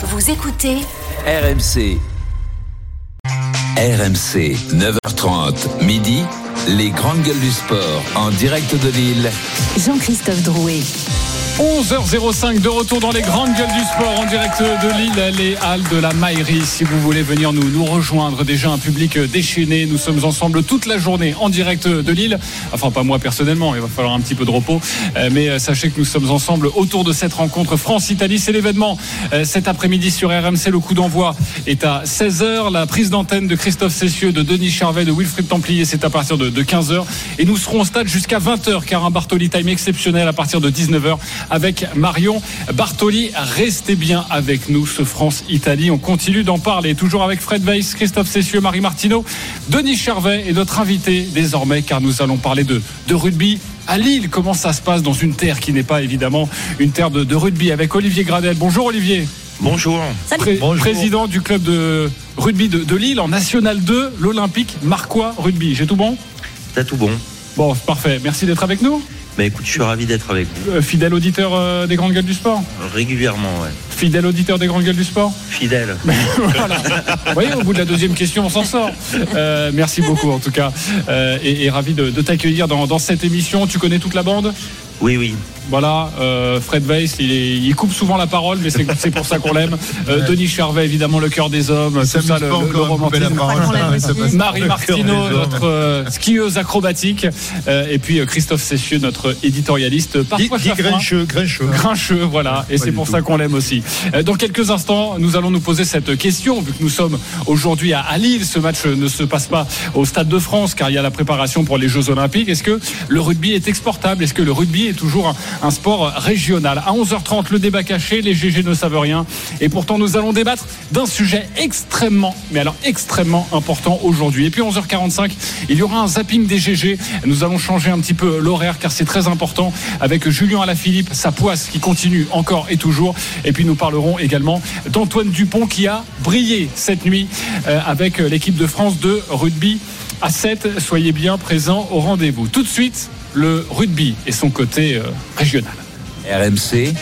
Vous écoutez RMC. RMC, 9h30, midi, les grandes gueules du sport en direct de Lille. Jean-Christophe Drouet. 11h05 de retour dans les grandes gueules du sport en direct de Lille, les halles de la Maillerie. Si vous voulez venir nous, nous rejoindre, déjà un public déchaîné. Nous sommes ensemble toute la journée en direct de Lille. Enfin, pas moi personnellement, il va falloir un petit peu de repos. Euh, mais sachez que nous sommes ensemble autour de cette rencontre France-Italie. C'est l'événement euh, cet après-midi sur RMC. Le coup d'envoi est à 16h. La prise d'antenne de Christophe Cessieux, de Denis Charvet, de Wilfried Templier, c'est à partir de 15h. Et nous serons au stade jusqu'à 20h car un Bartoli Time exceptionnel à partir de 19h avec Marion Bartoli. Restez bien avec nous, ce France-Italie. On continue d'en parler, toujours avec Fred Weiss, Christophe Cessieux, Marie Martineau, Denis Charvet et notre invité désormais, car nous allons parler de, de rugby à Lille. Comment ça se passe dans une terre qui n'est pas évidemment une terre de, de rugby avec Olivier Gradel. Bonjour Olivier. Bonjour. Pré- Président du club de rugby de, de Lille en National 2, l'Olympique Marquois Rugby. J'ai tout bon? T'as tout bon. Bon, parfait. Merci d'être avec nous. Bah écoute, je suis ravi d'être avec vous. Euh, fidèle auditeur euh, des grandes gueules du sport. Régulièrement, ouais. Fidèle auditeur des grandes gueules du sport. Fidèle. voilà. Vous voyez, au bout de la deuxième question, on s'en sort. Euh, merci beaucoup, en tout cas. Euh, et, et ravi de, de t'accueillir dans, dans cette émission. Tu connais toute la bande? Oui, oui. Voilà, euh, Fred Weiss, il, est- il coupe souvent la parole, mais c'est c'est pour ça qu'on l'aime. Euh, Denis Charvet, évidemment, le cœur des hommes, tout ça, le, le- le romantisme. Marie Martineau, notre euh, skieuse acrobatique, euh, et puis euh, Christophe Cessieux, notre éditorialiste, parfois chafouin. grincheux, grincheux. Grincheux, voilà, et c'est pour ça qu'on l'aime aussi. Euh, Dans quelques instants, nous allons nous poser cette question, vu que nous sommes aujourd'hui à, à Lille. Ce match ne se passe pas au Stade de France, car il y a la préparation pour les Jeux Olympiques. Est-ce que le rugby est exportable? Est-ce que le rugby est toujours un, un sport régional À 11h30, le débat caché, les GG ne savent rien. Et pourtant, nous allons débattre d'un sujet extrêmement, mais alors extrêmement important aujourd'hui. Et puis 11h45, il y aura un zapping des GG. Nous allons changer un petit peu l'horaire, car c'est très important, avec Julien Alaphilippe, sa poisse qui continue encore et toujours. Et puis nous parlerons également d'Antoine Dupont qui a brillé cette nuit euh, avec l'équipe de France de rugby à 7. Soyez bien présents au rendez-vous. Tout de suite, le rugby et son côté euh, régional. RMC,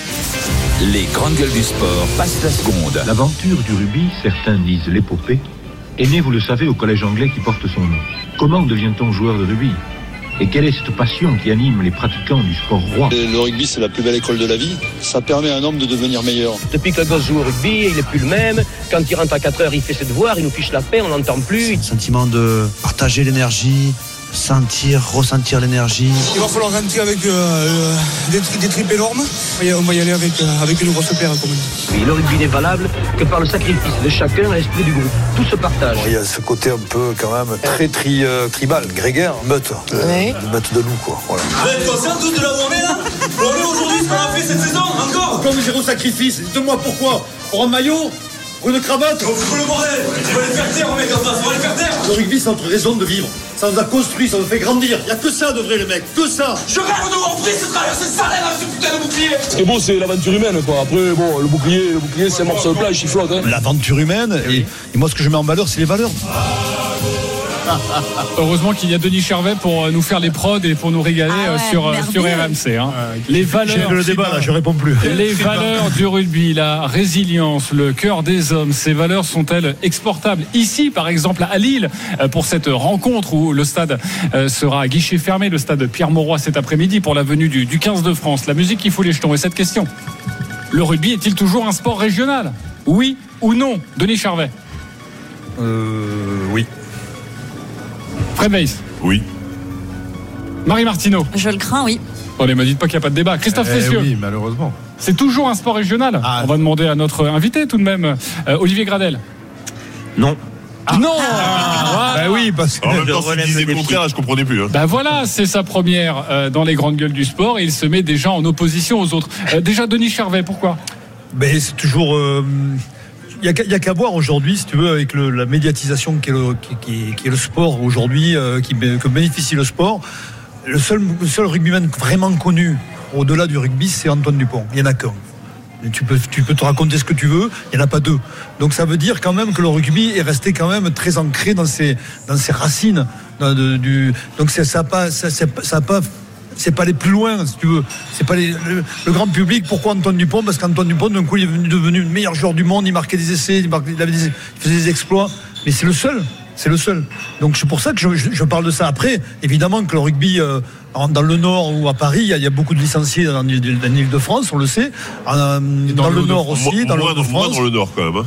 les grandes gueules du sport passent la seconde. L'aventure du rugby, certains disent l'épopée, est née, vous le savez, au collège anglais qui porte son nom. Comment devient-on joueur de rugby? Et quelle est cette passion qui anime les pratiquants du sport roi? Le rugby, c'est la plus belle école de la vie. Ça permet à un homme de devenir meilleur. Depuis que le gosse joue au rugby, il est plus le même. Quand il rentre à 4 heures, il fait ses devoirs, il nous fiche la paix, on l'entend plus. sentiment de partager l'énergie, sentir, ressentir l'énergie. Il va falloir rentrer avec euh, euh, des, tri- des tripes énormes. On va y aller avec, euh, avec une grosse paire, comme on dit. Et le rugby n'est valable que par le sacrifice de chacun à l'esprit du groupe. Tout se partage. Il y a ce côté un peu quand même très tri, euh, tribal, grégaire, meute, euh, de meute de loup quoi. Voilà. Vous êtes conscients tous de là où on est là On est aujourd'hui ce qu'on a fait cette saison, encore Comme zéro sacrifice, dites-moi pourquoi Pour un maillot Une cravate On fout le bordel On va les faire taire, mec, en face, on va les faire taire Le rugby, c'est notre raison de vivre. Ça nous a construit, ça nous fait grandir. Il n'y a que ça de vrai, les mecs, que ça Je rêve de voir prise ce traverser ce salaire avec ce putain de bouclier Ce qui est beau, c'est l'aventure humaine, quoi. Après, bon, le bouclier, le bouclier, c'est un morceau de plage, il flotte, hein. L'aventure humaine, et, et moi, ce que je mets en valeur, c'est les valeurs. Heureusement qu'il y a Denis Charvet pour euh, nous faire les prods et pour nous régaler Ah euh, ouais, sur, euh, sur RMC. hein. Les valeurs. le débat, là, je réponds plus. Les valeurs du rugby, la résilience, le cœur des hommes, ces valeurs sont-elles exportables Ici, par exemple, à Lille, pour cette rencontre où le stade sera à guichet fermé, le stade Pierre-Mauroy cet après-midi pour la venue du, du 15 de France. La musique qui fout les jetons. Et cette question, le rugby est-il toujours un sport régional? Oui ou non Denis Charvet? Euh. Fred Weiss Oui. Marie Martineau Je le crains, oui. Allez, me dites pas qu'il n'y a pas de débat. Christophe Eh Cessieux, oui, malheureusement. c'est toujours un sport régional Ah. On va demander à notre invité tout de même, euh, Olivier Gradel. Non. Non Voilà. Bah oui, parce que. En même temps, s'il disait le contraire, je comprenais plus, hein. Ben voilà, c'est sa première euh, dans les grandes gueules du sport et il se met déjà en opposition aux autres. Euh, déjà, Denis Charvet, pourquoi? Ben, c'est toujours. Il n'y a, qu'à- y a qu'à voir aujourd'hui, si tu veux, avec la médiatisation qui est le, sport aujourd'hui, euh, qui, que bénéficie le sport. Le seul, le rugbyman vraiment connu au-delà du rugby, c'est Antoine Dupont. Il n'y en a qu'un. Tu peux, tu peux te raconter ce que tu veux, il n'y en a pas deux. Donc ça veut dire quand même que le rugby est resté quand même très ancré dans ses, dans ses racines. donc ça n'a pas, ça, pas c'est pas aller plus loin, si tu veux. C'est pas les- le, le grand public. Pourquoi Antoine Dupont? Parce qu'Antoine Dupont, d'un coup, il est devenu, devenu le meilleur joueur du monde. Il marquait des essais, il, marquait- il avait des- il faisait des exploits. Mais c'est le seul. C'est le seul. Donc c'est pour ça que je, je- je parle de ça. Après, évidemment que le rugby euh, dans le Nord ou à Paris, il y a, il y a beaucoup de licenciés dans l'île de France, on le sait. Euh, dans, le Nord aussi, dans le moins, Nord de moins France. dans le Nord quand même. hein.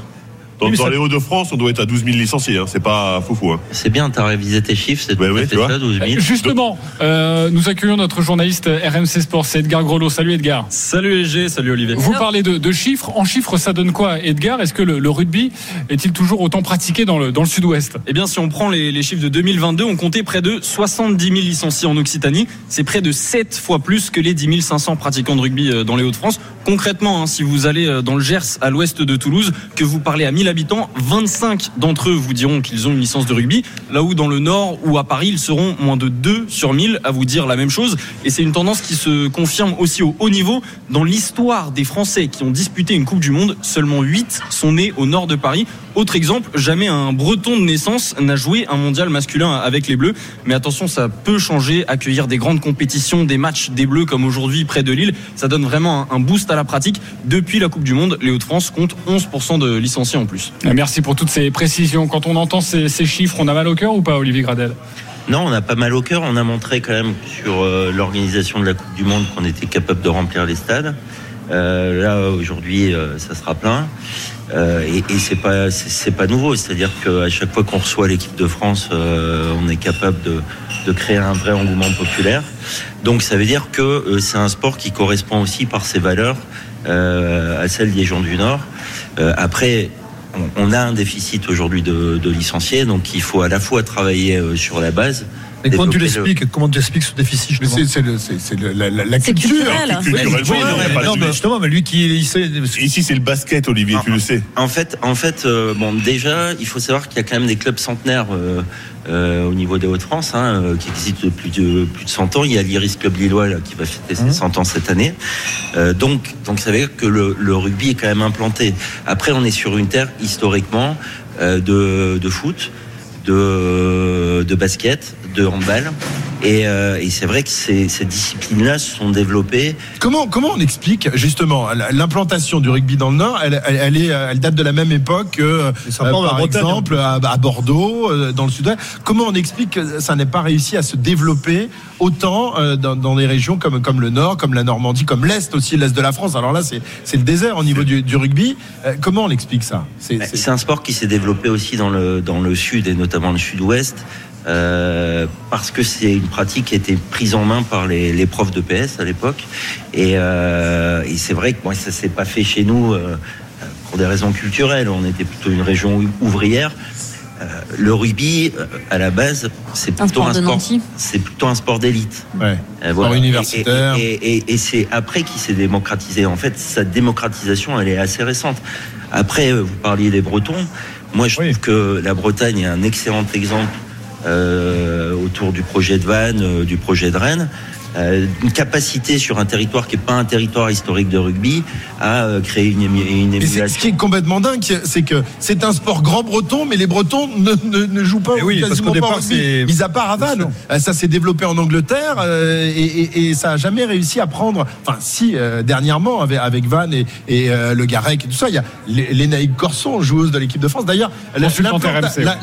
Dans, Oui, mais dans ça- les Hauts-de-France, on doit être à 12 000 licenciés. Hein. C'est pas foufou. Hein. C'est bien, t'as révisé tes chiffres, c'est tout à fait ça, 12 000. Justement, euh, nous accueillons notre journaliste RMC Sport, c'est Edgar Grelot. Salut Edgar. Salut EG, salut Olivier. Vous parlez de, de chiffres. En chiffres, ça donne quoi, Edgar? Est-ce que le, le rugby est-il toujours autant pratiqué dans le, dans le sud-ouest? Eh bien, si on prend les, les chiffres de 2022, on comptait près de 70 000 licenciés en Occitanie. C'est près de 7 fois plus que les 10 500 pratiquants de rugby euh, dans les Hauts-de-France. Concrètement, hein, si vous allez euh, dans le Gers, à l'ouest de Toulouse, que vous parlez à 1000 habitants, 25 d'entre eux vous diront qu'ils ont une licence de rugby. Là où dans le Nord ou à Paris, ils seront moins de 2 sur 1000 à vous dire la même chose. Et c'est une tendance qui se confirme aussi au haut niveau. Dans l'histoire des Français qui ont disputé une Coupe du Monde, seulement 8 sont nés au nord de Paris. Autre exemple, jamais un breton de naissance n'a joué un mondial masculin avec les Bleus. Mais attention, ça peut changer. Accueillir des grandes compétitions, des matchs des Bleus comme aujourd'hui près de Lille, ça donne vraiment un boost à la pratique. Depuis la Coupe du Monde, les Hauts-de-France comptent 11% de licenciés en plus. Merci pour toutes ces précisions. Quand on entend ces, ces chiffres, on a mal au cœur ou pas, Olivier Gradel? Non, on a pas mal au cœur. On a montré quand même sur euh, l'organisation de la Coupe du Monde qu'on était capable de remplir les stades. Euh, là aujourd'hui, euh, ça sera plein. Euh, et et c'est pas c'est c'est pas nouveau. C'est-à-dire qu'à chaque fois qu'on reçoit l'équipe de France, euh, on est capable de, de créer un vrai engouement populaire. Donc ça veut dire que euh, c'est un sport qui correspond aussi par ses valeurs euh, à celles des gens du Nord. Euh, après, on, a un déficit aujourd'hui de, de licenciés, donc il faut à la fois travailler euh, sur la base. Mais comment tu le- l'expliques Comment tu expliques ce déficit c'est- la- la- culture. culturel. Oui, a non, mais justement, mais lui qui il sait. Ici, c'est le basket, Olivier, tu le sais. En fait, en fait, euh, bon, déjà, il faut savoir qu'il y a quand même des clubs centenaires euh, euh, au niveau des Hauts-de-France, hein, euh, qui existent depuis de, plus de 100 ans. Il y a l'Iris Club Lillois là, qui va fêter ses 100 ans cette année. Euh, donc, donc, ça veut dire que le, le rugby est quand même implanté. Après, on est sur une terre historiquement euh, de, de foot, de, de basket, de handball. Et, euh, et c'est vrai que ces, ces disciplines-là se sont développées. Comment, comment on explique justement l'implantation du rugby dans le Nord elle, elle, elle est, elle date de la même époque que, euh, par Bretagne, exemple, à, à Bordeaux, euh, dans le sud-ouest. Comment on explique que ça n'ait pas réussi à se développer autant euh, dans, dans des régions comme, comme le Nord, comme la Normandie, comme l'Est aussi, l'Est de la France? Alors là, c'est c'est le désert au niveau du, du rugby. Euh, comment on explique ça? C'est- Bah, C'est un sport qui s'est développé aussi dans le, dans le sud et notamment le sud-ouest. Euh, parce que c'est une pratique qui a été prise en main par les, les profs de PS à l'époque et, euh, et c'est vrai que moi ça s'est pas fait chez nous euh, pour des raisons culturelles on était plutôt une région ouvrière Euh, le rugby euh, à la base c'est plutôt c'est plutôt un sport d'élite Ouais. euh, Sport universitaire. Et, et- et- et c'est après qu'il s'est démocratisé. En fait, sa démocratisation, elle est assez récente. Après, vous parliez des Bretons. Moi, je trouve que la Bretagne est un excellent exemple autour du projet de Vannes, euh, du projet de Rennes. Euh, une capacité sur un territoire qui n'est pas un territoire historique de rugby à euh, créer une, une Et c'est- ce émulation. qui est complètement dingue, c'est que c'est un sport grand breton, mais les Bretons ne, ne, ne jouent pas Eh oui, parce quasiment qu'au départ, rugby. c'est- Mis à part à Vannes. Euh, Ça s'est développé en Angleterre euh, et, et- et ça a jamais réussi à prendre. Enfin, si euh, dernièrement avec, avec Vannes et, et euh, le Garec et tout ça, il y a Lé- Lénaïque Corson, joueuse de l'équipe de France. D'ailleurs,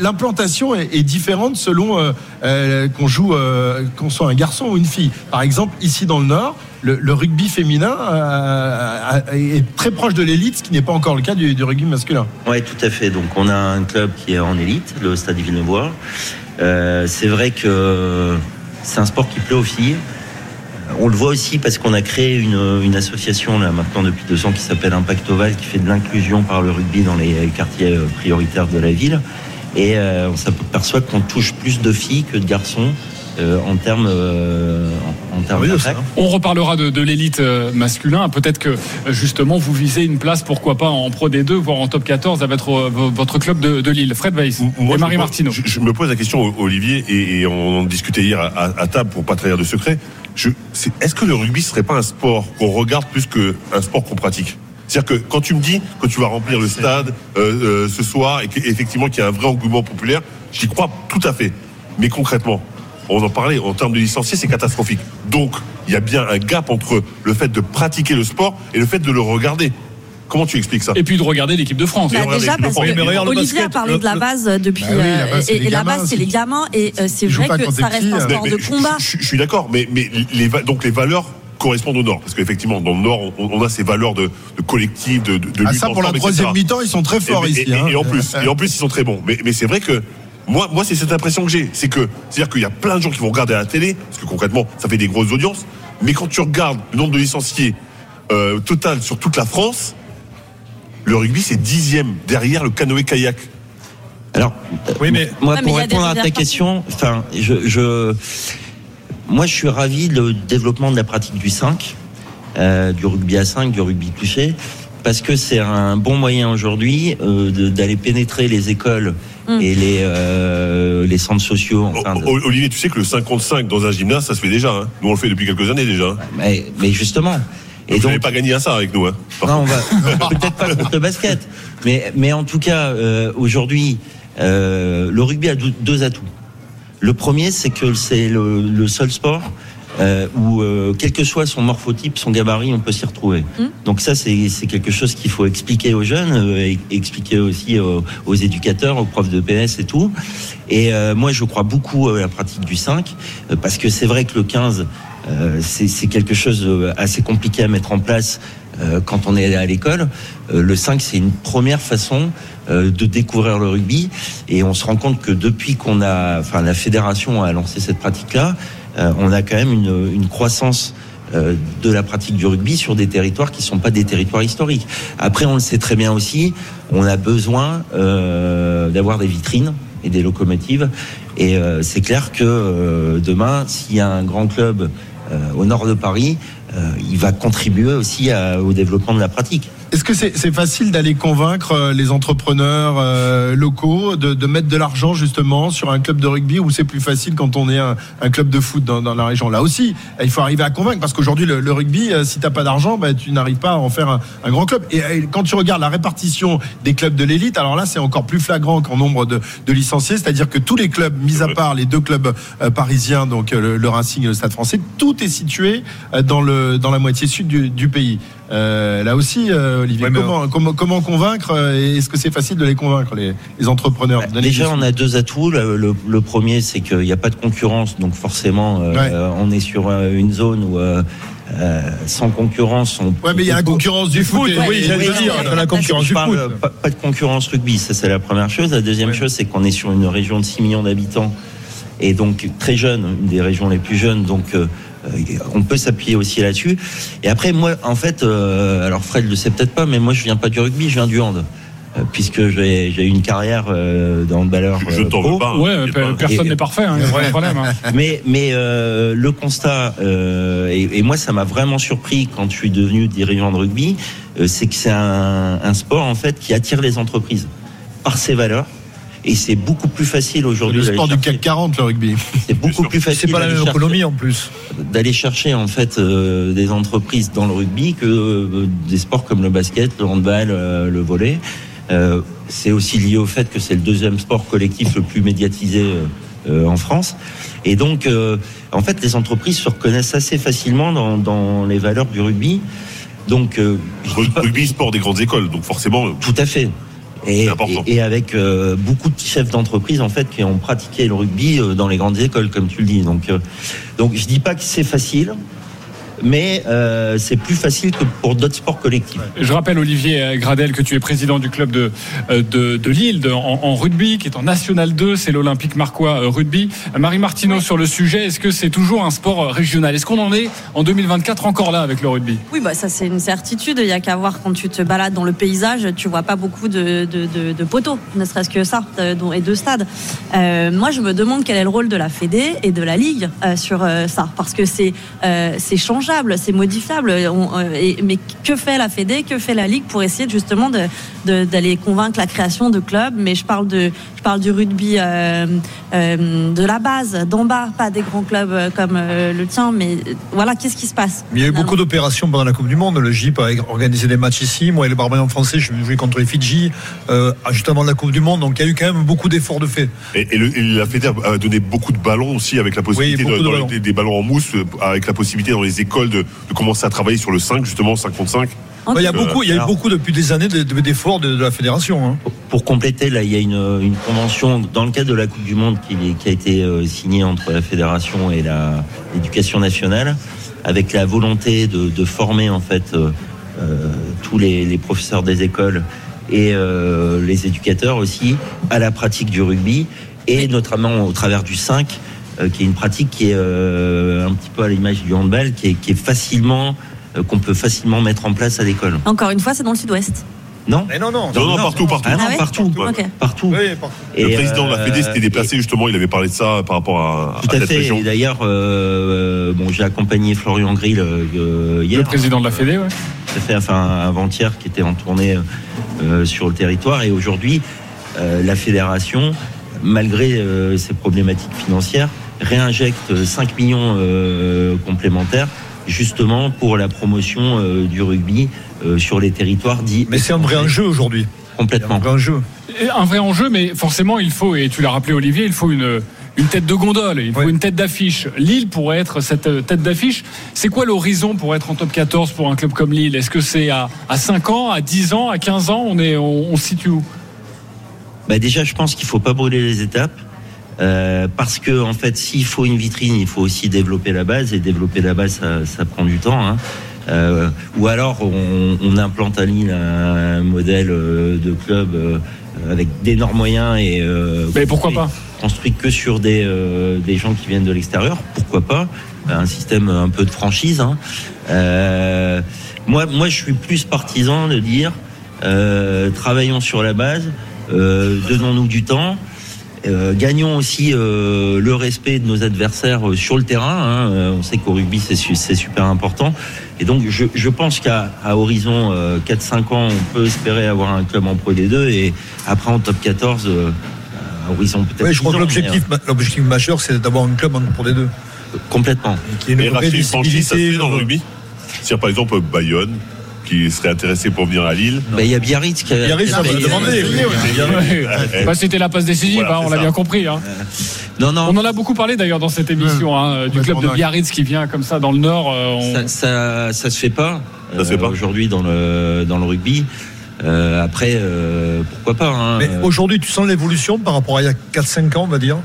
l'implantation est, est différente selon euh, euh, qu'on joue, euh, qu'on soit un garçon ou une fille. Par exemple, ici dans le Nord. Le, rugby féminin euh, est très proche de l'élite, ce qui n'est pas encore le cas du, rugby masculin. Oui, tout à fait. Donc, on a un club qui est en élite, le Stade Villeneuve. Euh, c'est vrai que c'est un sport qui plaît aux filles. On le voit aussi parce qu'on a créé une, association là maintenant depuis deux ans qui s'appelle Impact Oval, qui fait de l'inclusion par le rugby dans les quartiers euh, prioritaires de la ville. Et euh, on s'aperçoit qu'on touche plus de filles que de garçons euh, en termes euh, en, en termes d'impact. On reparlera de, de l'élite euh, masculin. Peut-être que euh, justement vous visez une place, pourquoi pas en Pro D2, voire en Top 14 avec votre, euh, votre club de, de Lille. Fred Weiss Moi, et Marie Martineau. Je, je me pose la question, Olivier, et, et on en discutait hier à, à- à table pour pas trahir de secret. Est-ce que le rugby serait pas un sport qu'on regarde plus qu'un sport qu'on pratique? C'est-à-dire que quand tu me dis que tu vas remplir le stade euh, euh, ce soir et qu'effectivement qu'il y a un vrai engouement populaire, j'y crois tout à fait. Mais concrètement, on en parlait, en termes de licenciés, c'est catastrophique. Donc, il y a bien un gap entre le fait de pratiquer le sport et le fait de le regarder. Comment tu expliques ça? Et puis de regarder l'équipe de France. Bah, déjà l'équipe de parce France. que Olivier a parlé le- de la base depuis Bah oui, la base, c'est euh, et, et la base c'est les gamins et euh, c'est vrai que ça reste un hein. sport Mais- de je- combat. Je, je suis d'accord, mais, mais les, donc les valeurs correspondent au Nord. Parce qu'effectivement, dans le Nord, on, on a ces valeurs de, de collectif, de, de, de Ah, lutte ça, pour la troisième mi-temps, ils sont très forts et, ici. et- hein. et en plus, et en plus, ils sont très bons. Mais, mais c'est vrai que moi, moi, c'est cette impression que j'ai. C'est que, c'est-à-dire qu'il y a plein de gens qui vont regarder à la télé, parce que concrètement, ça fait des grosses audiences. Mais quand tu regardes le nombre de licenciés euh, total sur toute la France, le rugby c'est dixième derrière le canoë-kayak. Alors, Oui, mais- moi, pour répondre à ta question, enfin, je, je, moi, je suis ravi le développement de la pratique du 5, euh, du rugby à 5, du rugby touché, parce que c'est un bon moyen aujourd'hui euh, d'aller pénétrer les écoles Mm. et les, euh, les centres sociaux. Enfin, de- O- Olivier, tu sais que le 55 dans un gymnase, ça se fait déjà. hein. Nous, on le fait depuis quelques années déjà. hein. mais, mais justement. Et vous n'avez pas gagné à ça avec nous. Hein. Non, on va peut-être pas contre le basket, mais mais en tout cas euh, aujourd'hui, euh, le rugby a deux, deux atouts. Le premier, c'est que c'est le, le seul sport euh, où, euh, quel que soit son morphotype, son gabarit, on peut s'y retrouver. Donc ça, c'est quelque chose qu'il faut expliquer aux jeunes, euh, et expliquer aussi aux, aux éducateurs, aux profs de PS et tout. Et euh, moi, je crois beaucoup à la pratique du 5, euh, parce que c'est vrai que le 15, euh, c'est quelque chose euh, assez compliqué à mettre en place euh, quand on est à l'école. Euh, le 5, c'est une première façon euh, de découvrir le rugby. Et on se rend compte que depuis qu'on a, enfin, la fédération a lancé cette pratique-là, euh, on a quand même une, croissance euh, de la pratique du rugby sur des territoires qui sont pas des territoires historiques. Après, on le sait très bien aussi, on a besoin euh, d'avoir des vitrines et des locomotives. Et euh, c'est clair que euh, demain, s'il y a un grand club euh, au nord de Paris, euh, il va contribuer aussi au développement de la pratique. Est-ce que c'est facile d'aller convaincre euh, les entrepreneurs euh, locaux de, mettre de l'argent justement sur un club de rugby ou c'est plus facile quand on est un, club de foot dans, la région? Là aussi, il faut arriver à convaincre parce qu'aujourd'hui le, rugby, euh, si t'as pas d'argent, bah, tu n'arrives pas à en faire un, grand club. Et, euh, quand tu regardes la répartition des clubs de l'élite, alors là c'est encore plus flagrant qu'en nombre de, licenciés, c'est-à-dire que tous les clubs, mis à part les deux clubs euh, parisiens, donc euh, le, le Racing et le Stade Français, tout est situé euh, dans le dans la moitié sud du, du pays. Euh, là aussi, euh, Olivier, Ouais, comment, comment, comment convaincre euh, Est-ce que c'est facile de les convaincre, les, les entrepreneurs Donnez Déjà, on a deux atouts. Le, le- le premier, c'est qu'il n'y a pas de concurrence, donc forcément, euh, Ouais. euh, on est sur euh, une zone où, euh, euh, sans concurrence, on. Ouais, mais il y a la concurrence du foot. oui, j'allais dire, la concurrence du parle, foot. euh, Pas, pas de concurrence rugby, ça c'est la première chose. La deuxième chose, c'est qu'on est sur une région de 6 millions d'habitants et donc très jeune, une des régions les plus jeunes. Donc euh, euh, on peut s'appuyer aussi là-dessus. Et après, moi, en fait, euh, alors Fred le sait peut-être pas, mais moi je viens pas du rugby, je viens du hand. Euh, Puisque j'ai eu une carrière euh, dans le balleur. Je, je t'en veux pas. hein, Ouais, pas. personne n'est parfait, hein, y a pas de problème. hein. mais mais euh, le constat euh, et, et moi ça m'a vraiment surpris quand je suis devenu dirigeant de rugby, euh, c'est que c'est un, un sport en fait qui attire les entreprises par ses valeurs. Et c'est beaucoup plus facile C'est aujourd'hui. le sport du CAC 40, le rugby. C'est beaucoup plus C'est facile pas la même chercher- économie en plus. d'aller chercher en fait euh, des entreprises dans le rugby que euh, des sports comme le basket, le handball, euh, le volley. Euh, c'est aussi lié au fait que c'est le deuxième sport collectif le plus médiatisé euh, euh, en France. Et donc, euh, en fait, les entreprises se reconnaissent assez facilement dans, dans les valeurs du rugby. Donc, euh, pas- Rugby, sport des grandes écoles, donc forcément. tout à fait. Et, avec euh, beaucoup de chefs d'entreprise en fait qui ont pratiqué le rugby euh, dans les grandes écoles, comme tu le dis. Donc, euh, donc je dis pas que c'est facile, mais euh, c'est plus facile que pour d'autres sports collectifs. Je rappelle, Olivier Gradel, que tu es président du club de, euh, de, de Lille de- en, en rugby, qui est en National 2, c'est l'Olympique Marquois euh, Rugby. Marie Martineau, sur le sujet, est-ce que c'est toujours un sport euh, régional? Est-ce qu'on en est en 2024 encore là avec le rugby? Oui, bah ça c'est une certitude. Il y a qu'à voir quand tu te balades dans le paysage, tu vois pas beaucoup de, de, de- de poteaux, ne serait-ce que ça, euh, dont- et de stades. Euh, moi, je me demande quel est le rôle de la Fédé et de la Ligue euh, sur euh, ça, parce que c'est euh, c'est c'est modifiable. Euh, mais que fait la Fédé, que fait la Ligue pour essayer justement d'aller convaincre la création de clubs? Mais je parle de, du rugby euh, euh, de la base, d'en bas, pas des grands clubs euh, comme euh, le tien, mais voilà, qu'est-ce qui se passe Il y a eu beaucoup d'opérations pendant la Coupe du Monde. Le GIP a organisé des matchs ici. Moi et le Barbarian français, je joué contre les Fidji, euh, juste avant la Coupe du Monde. Donc il y a eu quand même beaucoup d'efforts de fait. Et, et le- et la Fédère a donné beaucoup de ballons aussi avec la possibilité de, de dans ballons. les- des, ballons en mousse, avec la possibilité dans les écoles de, de commencer à travailler sur le 5 justement 5 contre 5. Il y a beaucoup, il y a eu beaucoup depuis des années de- de- d'efforts de, la fédération. hein. Pour compléter, là, il y a une, une convention dans le cadre de la Coupe du Monde qui, qui a été euh, signée entre la fédération et l'éducation nationale, avec la volonté de, de former en fait euh, euh, tous les, les professeurs des écoles et euh, les éducateurs aussi à la pratique du rugby et notamment au travers du 5 euh, qui est une pratique qui est euh, un petit peu à l'image du handball qui est, qui est facilement qu'on peut facilement mettre en place à l'école. Encore une fois, c'est dans le sud-ouest. Non Mais non, non. Non, non, partout, partout. Ah non, Ah ouais partout, partout. Oui, partout. Le président de la euh, Fédé s'était déplacé justement, il avait parlé de ça par rapport à, Tout à fait. Et d'ailleurs, euh, bon, j'ai accompagné Florian Grill euh, hier. Le président de la Fédé, ouais. Tout à fait. Enfin, avant-hier, qui était en tournée euh, sur le territoire. Et aujourd'hui, euh, la fédération, malgré euh, ses problématiques financières, réinjecte 5 millions euh, complémentaires justement pour la promotion euh, du rugby euh, sur les territoires dits. Mais c'est un vrai enjeu aujourd'hui. Complètement. Un vrai enjeu. Et Un vrai enjeu, mais forcément, il faut, et tu l'as rappelé Olivier, il faut une, une tête de gondole, il faut une tête d'affiche. Lille pourrait être cette euh, tête d'affiche. C'est quoi l'horizon pour être en top 14 pour un club comme Lille? Est-ce que c'est à, à 5 ans, à 10 ans, à 15 ans? On, est, on, on se situe où? Bah déjà, je pense qu'il faut pas brûler les étapes. Euh, parce que en fait, s'il faut une vitrine, il faut aussi développer la base et développer la base, ça, ça prend du temps. hein. Euh, ou alors, on, on implante à Lille un modèle euh, de club euh, avec d'énormes moyens et euh, Mais pourquoi pas? construit que sur des, euh, des gens qui viennent de l'extérieur. Pourquoi pas? Un système un peu de franchise. hein. Euh, moi, moi, je suis plus partisan de dire euh, travaillons sur la base, euh, donnons-nous du temps. Euh, gagnons aussi euh, le respect de nos adversaires euh, sur le terrain. hein. Euh, on sait qu'au rugby, c'est su- c'est super important. Et donc, je, je pense qu'à à horizon euh, 4-5 ans, on peut espérer avoir un club en Pro D2 et après en top 14, euh, à horizon peut-être. Oui, je crois 10 que ans, l'objectif, mais, l'objectif majeur, c'est d'avoir un club en- pour les deux. euh, complètement. Qui ait une Et vraie racheter une fait dans le rugby? C'est-à-dire par exemple Bayonne, qui serait intéressé pour venir à Lille. Bah, Il y a Biarritz qui a. Biarritz, ça. Ouais. Eh, Bah, C'était la passe décisive, Voilà, hein, on l'a bien compris. hein. Non, non. On en a beaucoup parlé d'ailleurs dans cette émission hein, du club de Biarritz qui vient comme ça dans le Nord. euh, on- Ça, ça, ça se fait pas. Ça se fait pas. aujourd'hui dans le dans le rugby. Euh, après, euh, pourquoi pas. hein. Mais Euh, aujourd'hui, tu sens l'évolution par rapport à il y a 4-5 ans, on va dire?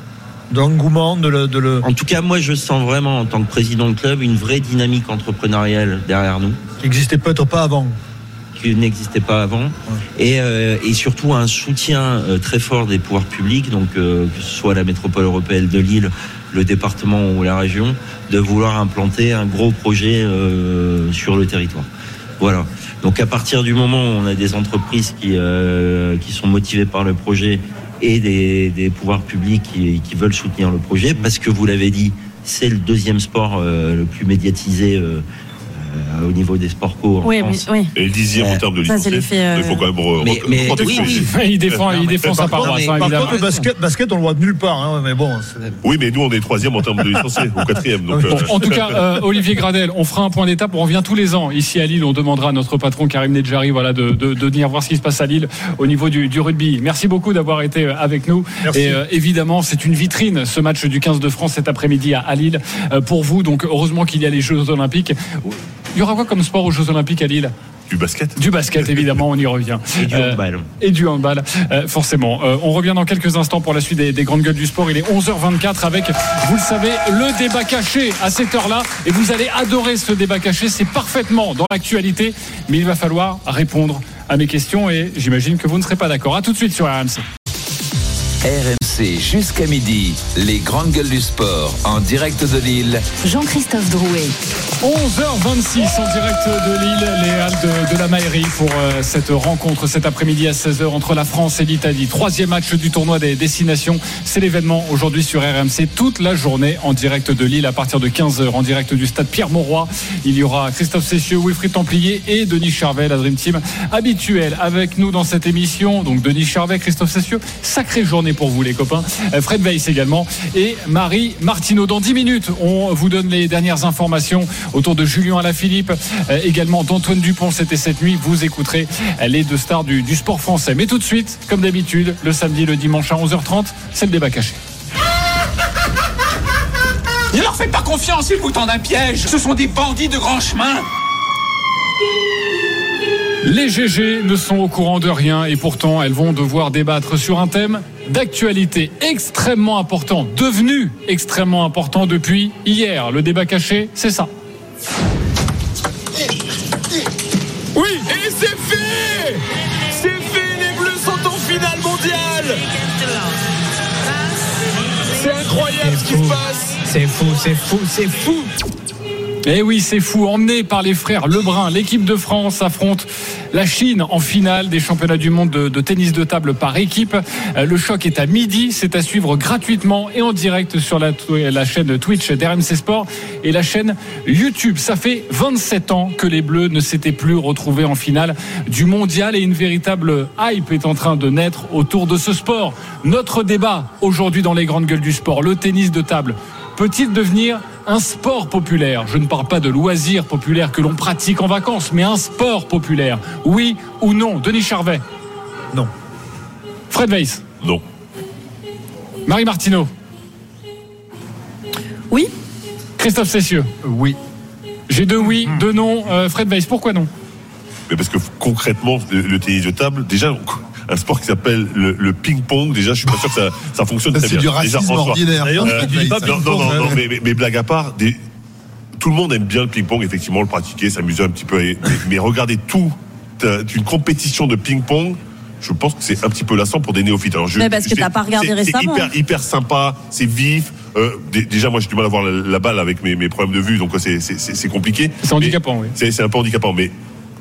De l'engouement, de le. De le... En tout cas, moi, je sens vraiment, en tant que président de club, une vraie dynamique entrepreneuriale derrière nous, qui n'existait peut-être pas avant. qui n'existait pas avant, et, euh, et surtout un soutien euh, très fort des pouvoirs publics, donc euh, que ce soit la métropole européenne de Lille, le département ou la région, de vouloir implanter un gros projet sur le territoire. Voilà. Donc à partir du moment où on a des entreprises qui, qui sont motivées par le projet et des, pouvoirs publics qui, qui veulent soutenir le projet, parce que vous l'avez dit, c'est le deuxième sport euh, le plus médiatisé euh, euh, au niveau des sports co en Oui, France. oui. Et le dixième en termes de Ça, licenciés. l'effet, euh, Il faut quand même Mais- re- mais- recontextualiser. oui, oui. il défend, il défend sa paroisse, hein, Par contre, le basket, basket, on le voit nulle part, hein, mais bon. Oui, mais nous, on est troisième en termes de licenciés, ou quatrième. Donc, Bon, euh, en tout cas, euh, Olivier Gradel, on fera un point d'étape. On revient tous les ans ici à Lille. On demandera à notre patron Karim Nedjari voilà, de, de, de venir voir ce qui se passe à Lille au niveau du, du rugby. Merci beaucoup d'avoir été avec nous. Merci. Et euh, évidemment, c'est une vitrine ce match du 15 de France cet après-midi à, Lille pour vous. Donc heureusement qu'il y a les Jeux Olympiques. Il y aura quoi comme sport aux Jeux Olympiques à Lille? Du basket. Du basket, évidemment, on y revient. Et du Euh, handball. et du handball, euh, forcément. Euh, on revient dans quelques instants pour la suite des, des grandes gueules du sport. Il est 11h24 avec, vous le savez, le débat caché à cette heure-là. Et vous allez adorer ce débat caché. C'est parfaitement dans l'actualité. Mais il va falloir répondre à mes questions et j'imagine que vous ne serez pas d'accord. À tout de suite sur RMC. RMC jusqu'à midi, les grandes gueules du sport en direct de Lille. Jean-Christophe Drouet. 11h26 en direct de Lille, les Halles de, de la Maillerie pour euh, cette rencontre cet après-midi à 16h entre la France et l'Italie. Troisième match du tournoi des destinations. C'est l'événement aujourd'hui sur RMC toute la journée en direct de Lille à partir de 15h en direct du stade Pierre-Mauroy. Il y aura Christophe Cessieux, Wilfried Templier et Denis Charvet, la Dream Team habituelle avec nous dans cette émission. Donc Denis Charvet, Christophe Cessieux, sacrée journée pour vous les copains. Euh, Fred Weiss également et Marie Martineau. Dans 10 minutes, on vous donne les dernières informations autour de Julien Alaphilippe, euh, également d'Antoine Dupont. C'était cette nuit. Vous écouterez euh, les deux stars du, du sport français. Mais tout de suite, comme d'habitude, le samedi, le dimanche à 11h30, c'est le débat caché. Ne leur faites pas confiance, ils vous tendent un piège. Ce sont des bandits de grand chemin. Les GG ne sont au courant de rien et pourtant elles vont devoir débattre sur un thème d'actualité extrêmement important, devenu extrêmement important depuis hier. Le débat caché, c'est ça. Oui, et c'est fait C'est fait, les Bleus sont en finale mondiale C'est incroyable ce qui se passe C'est fou, c'est fou, c'est fou Eh oui, c'est fou. Emmené par les frères Lebrun, l'équipe de France affronte la Chine en finale des championnats du monde de, tennis de table par équipe. Euh, Le choc est à midi. C'est à suivre gratuitement et en direct sur la, la chaîne Twitch d'RMC Sport et la chaîne YouTube. Ça fait 27 ans que les Bleus ne s'étaient plus retrouvés en finale du mondial et une véritable hype est en train de naître autour de ce sport. Notre débat aujourd'hui dans les grandes gueules du sport, le tennis de table peut-il devenir un sport populaire Je ne parle pas de loisirs populaires que l'on pratique en vacances, mais un sport populaire. Oui ou non Denis Charvet Non. Fred Weiss Non. Marie Martineau Oui. Christophe Cessieux Oui. J'ai deux oui, deux non. Euh, Fred Weiss, pourquoi non? Mais parce que concrètement, le, le tennis de table, déjà, un sport qui s'appelle le, le ping-pong, déjà, je suis pas sûr que ça, ça fonctionne très C'est bien. du Déjà, racisme en soi. ordinaire. D'ailleurs, Euh, pas non, non, non, non, hein. mais, mais- mais blague à part, des- tout le monde aime bien le ping-pong, effectivement, le pratiquer, s'amuser un petit peu. mais, mais regarder tout, euh, une compétition de ping-pong, je pense que c'est un petit peu lassant pour des néophytes. Alors, je, Mais parce que t'as pas regardé c'est- récemment. C'est hyper, hyper sympa, c'est vif. Euh, dé- déjà, moi, j'ai du mal à voir la, la balle avec mes, mes problèmes de vue, donc c'est- c'est c'est- c'est compliqué. C'est handicapant, oui. C'est c'est un peu handicapant, mais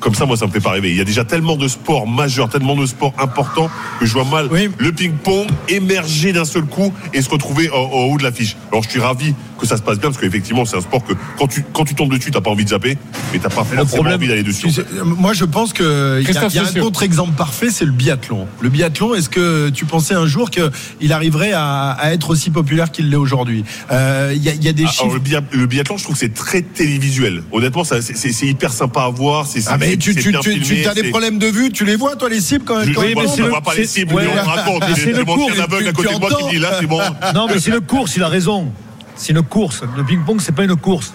comme ça, moi, ça me fait pas rêver. Il y a déjà tellement de sports majeurs, tellement de sports importants que je vois mal le ping-pong émerger d'un seul coup et se retrouver en, en haut de l'affiche. Alors, je suis ravi que ça se passe bien parce qu'effectivement, c'est un sport que quand tu, quand tu tombes dessus, t'as pas envie de zapper, mais t'as pas forcément envie d'aller dessus. Tu Moi, je pense qu'il y a, il y a un contre-exemple parfait, c'est le biathlon. Le biathlon, est-ce que tu pensais un jour qu'il arriverait à, à être aussi populaire qu'il l'est aujourd'hui? Euh, Il y, a, il y a des Ah, chiffres. alors, le, bia- le biathlon, je trouve que c'est très télévisuel. Honnêtement, ça, c'est- hyper sympa à voir. c'est- Ah, mais tu, tu, bien tu, filmé, as des problèmes de vue, tu les vois, toi, les cibles, quand même Je- quand oui, mais le- vois pas les cibles, mais on raconte. C'est aveugle à tu- côté tu de moi qui dit là, c'est bon. Non, mais c'est une course, il a raison. C'est une course. Le ping-pong, c'est pas une course.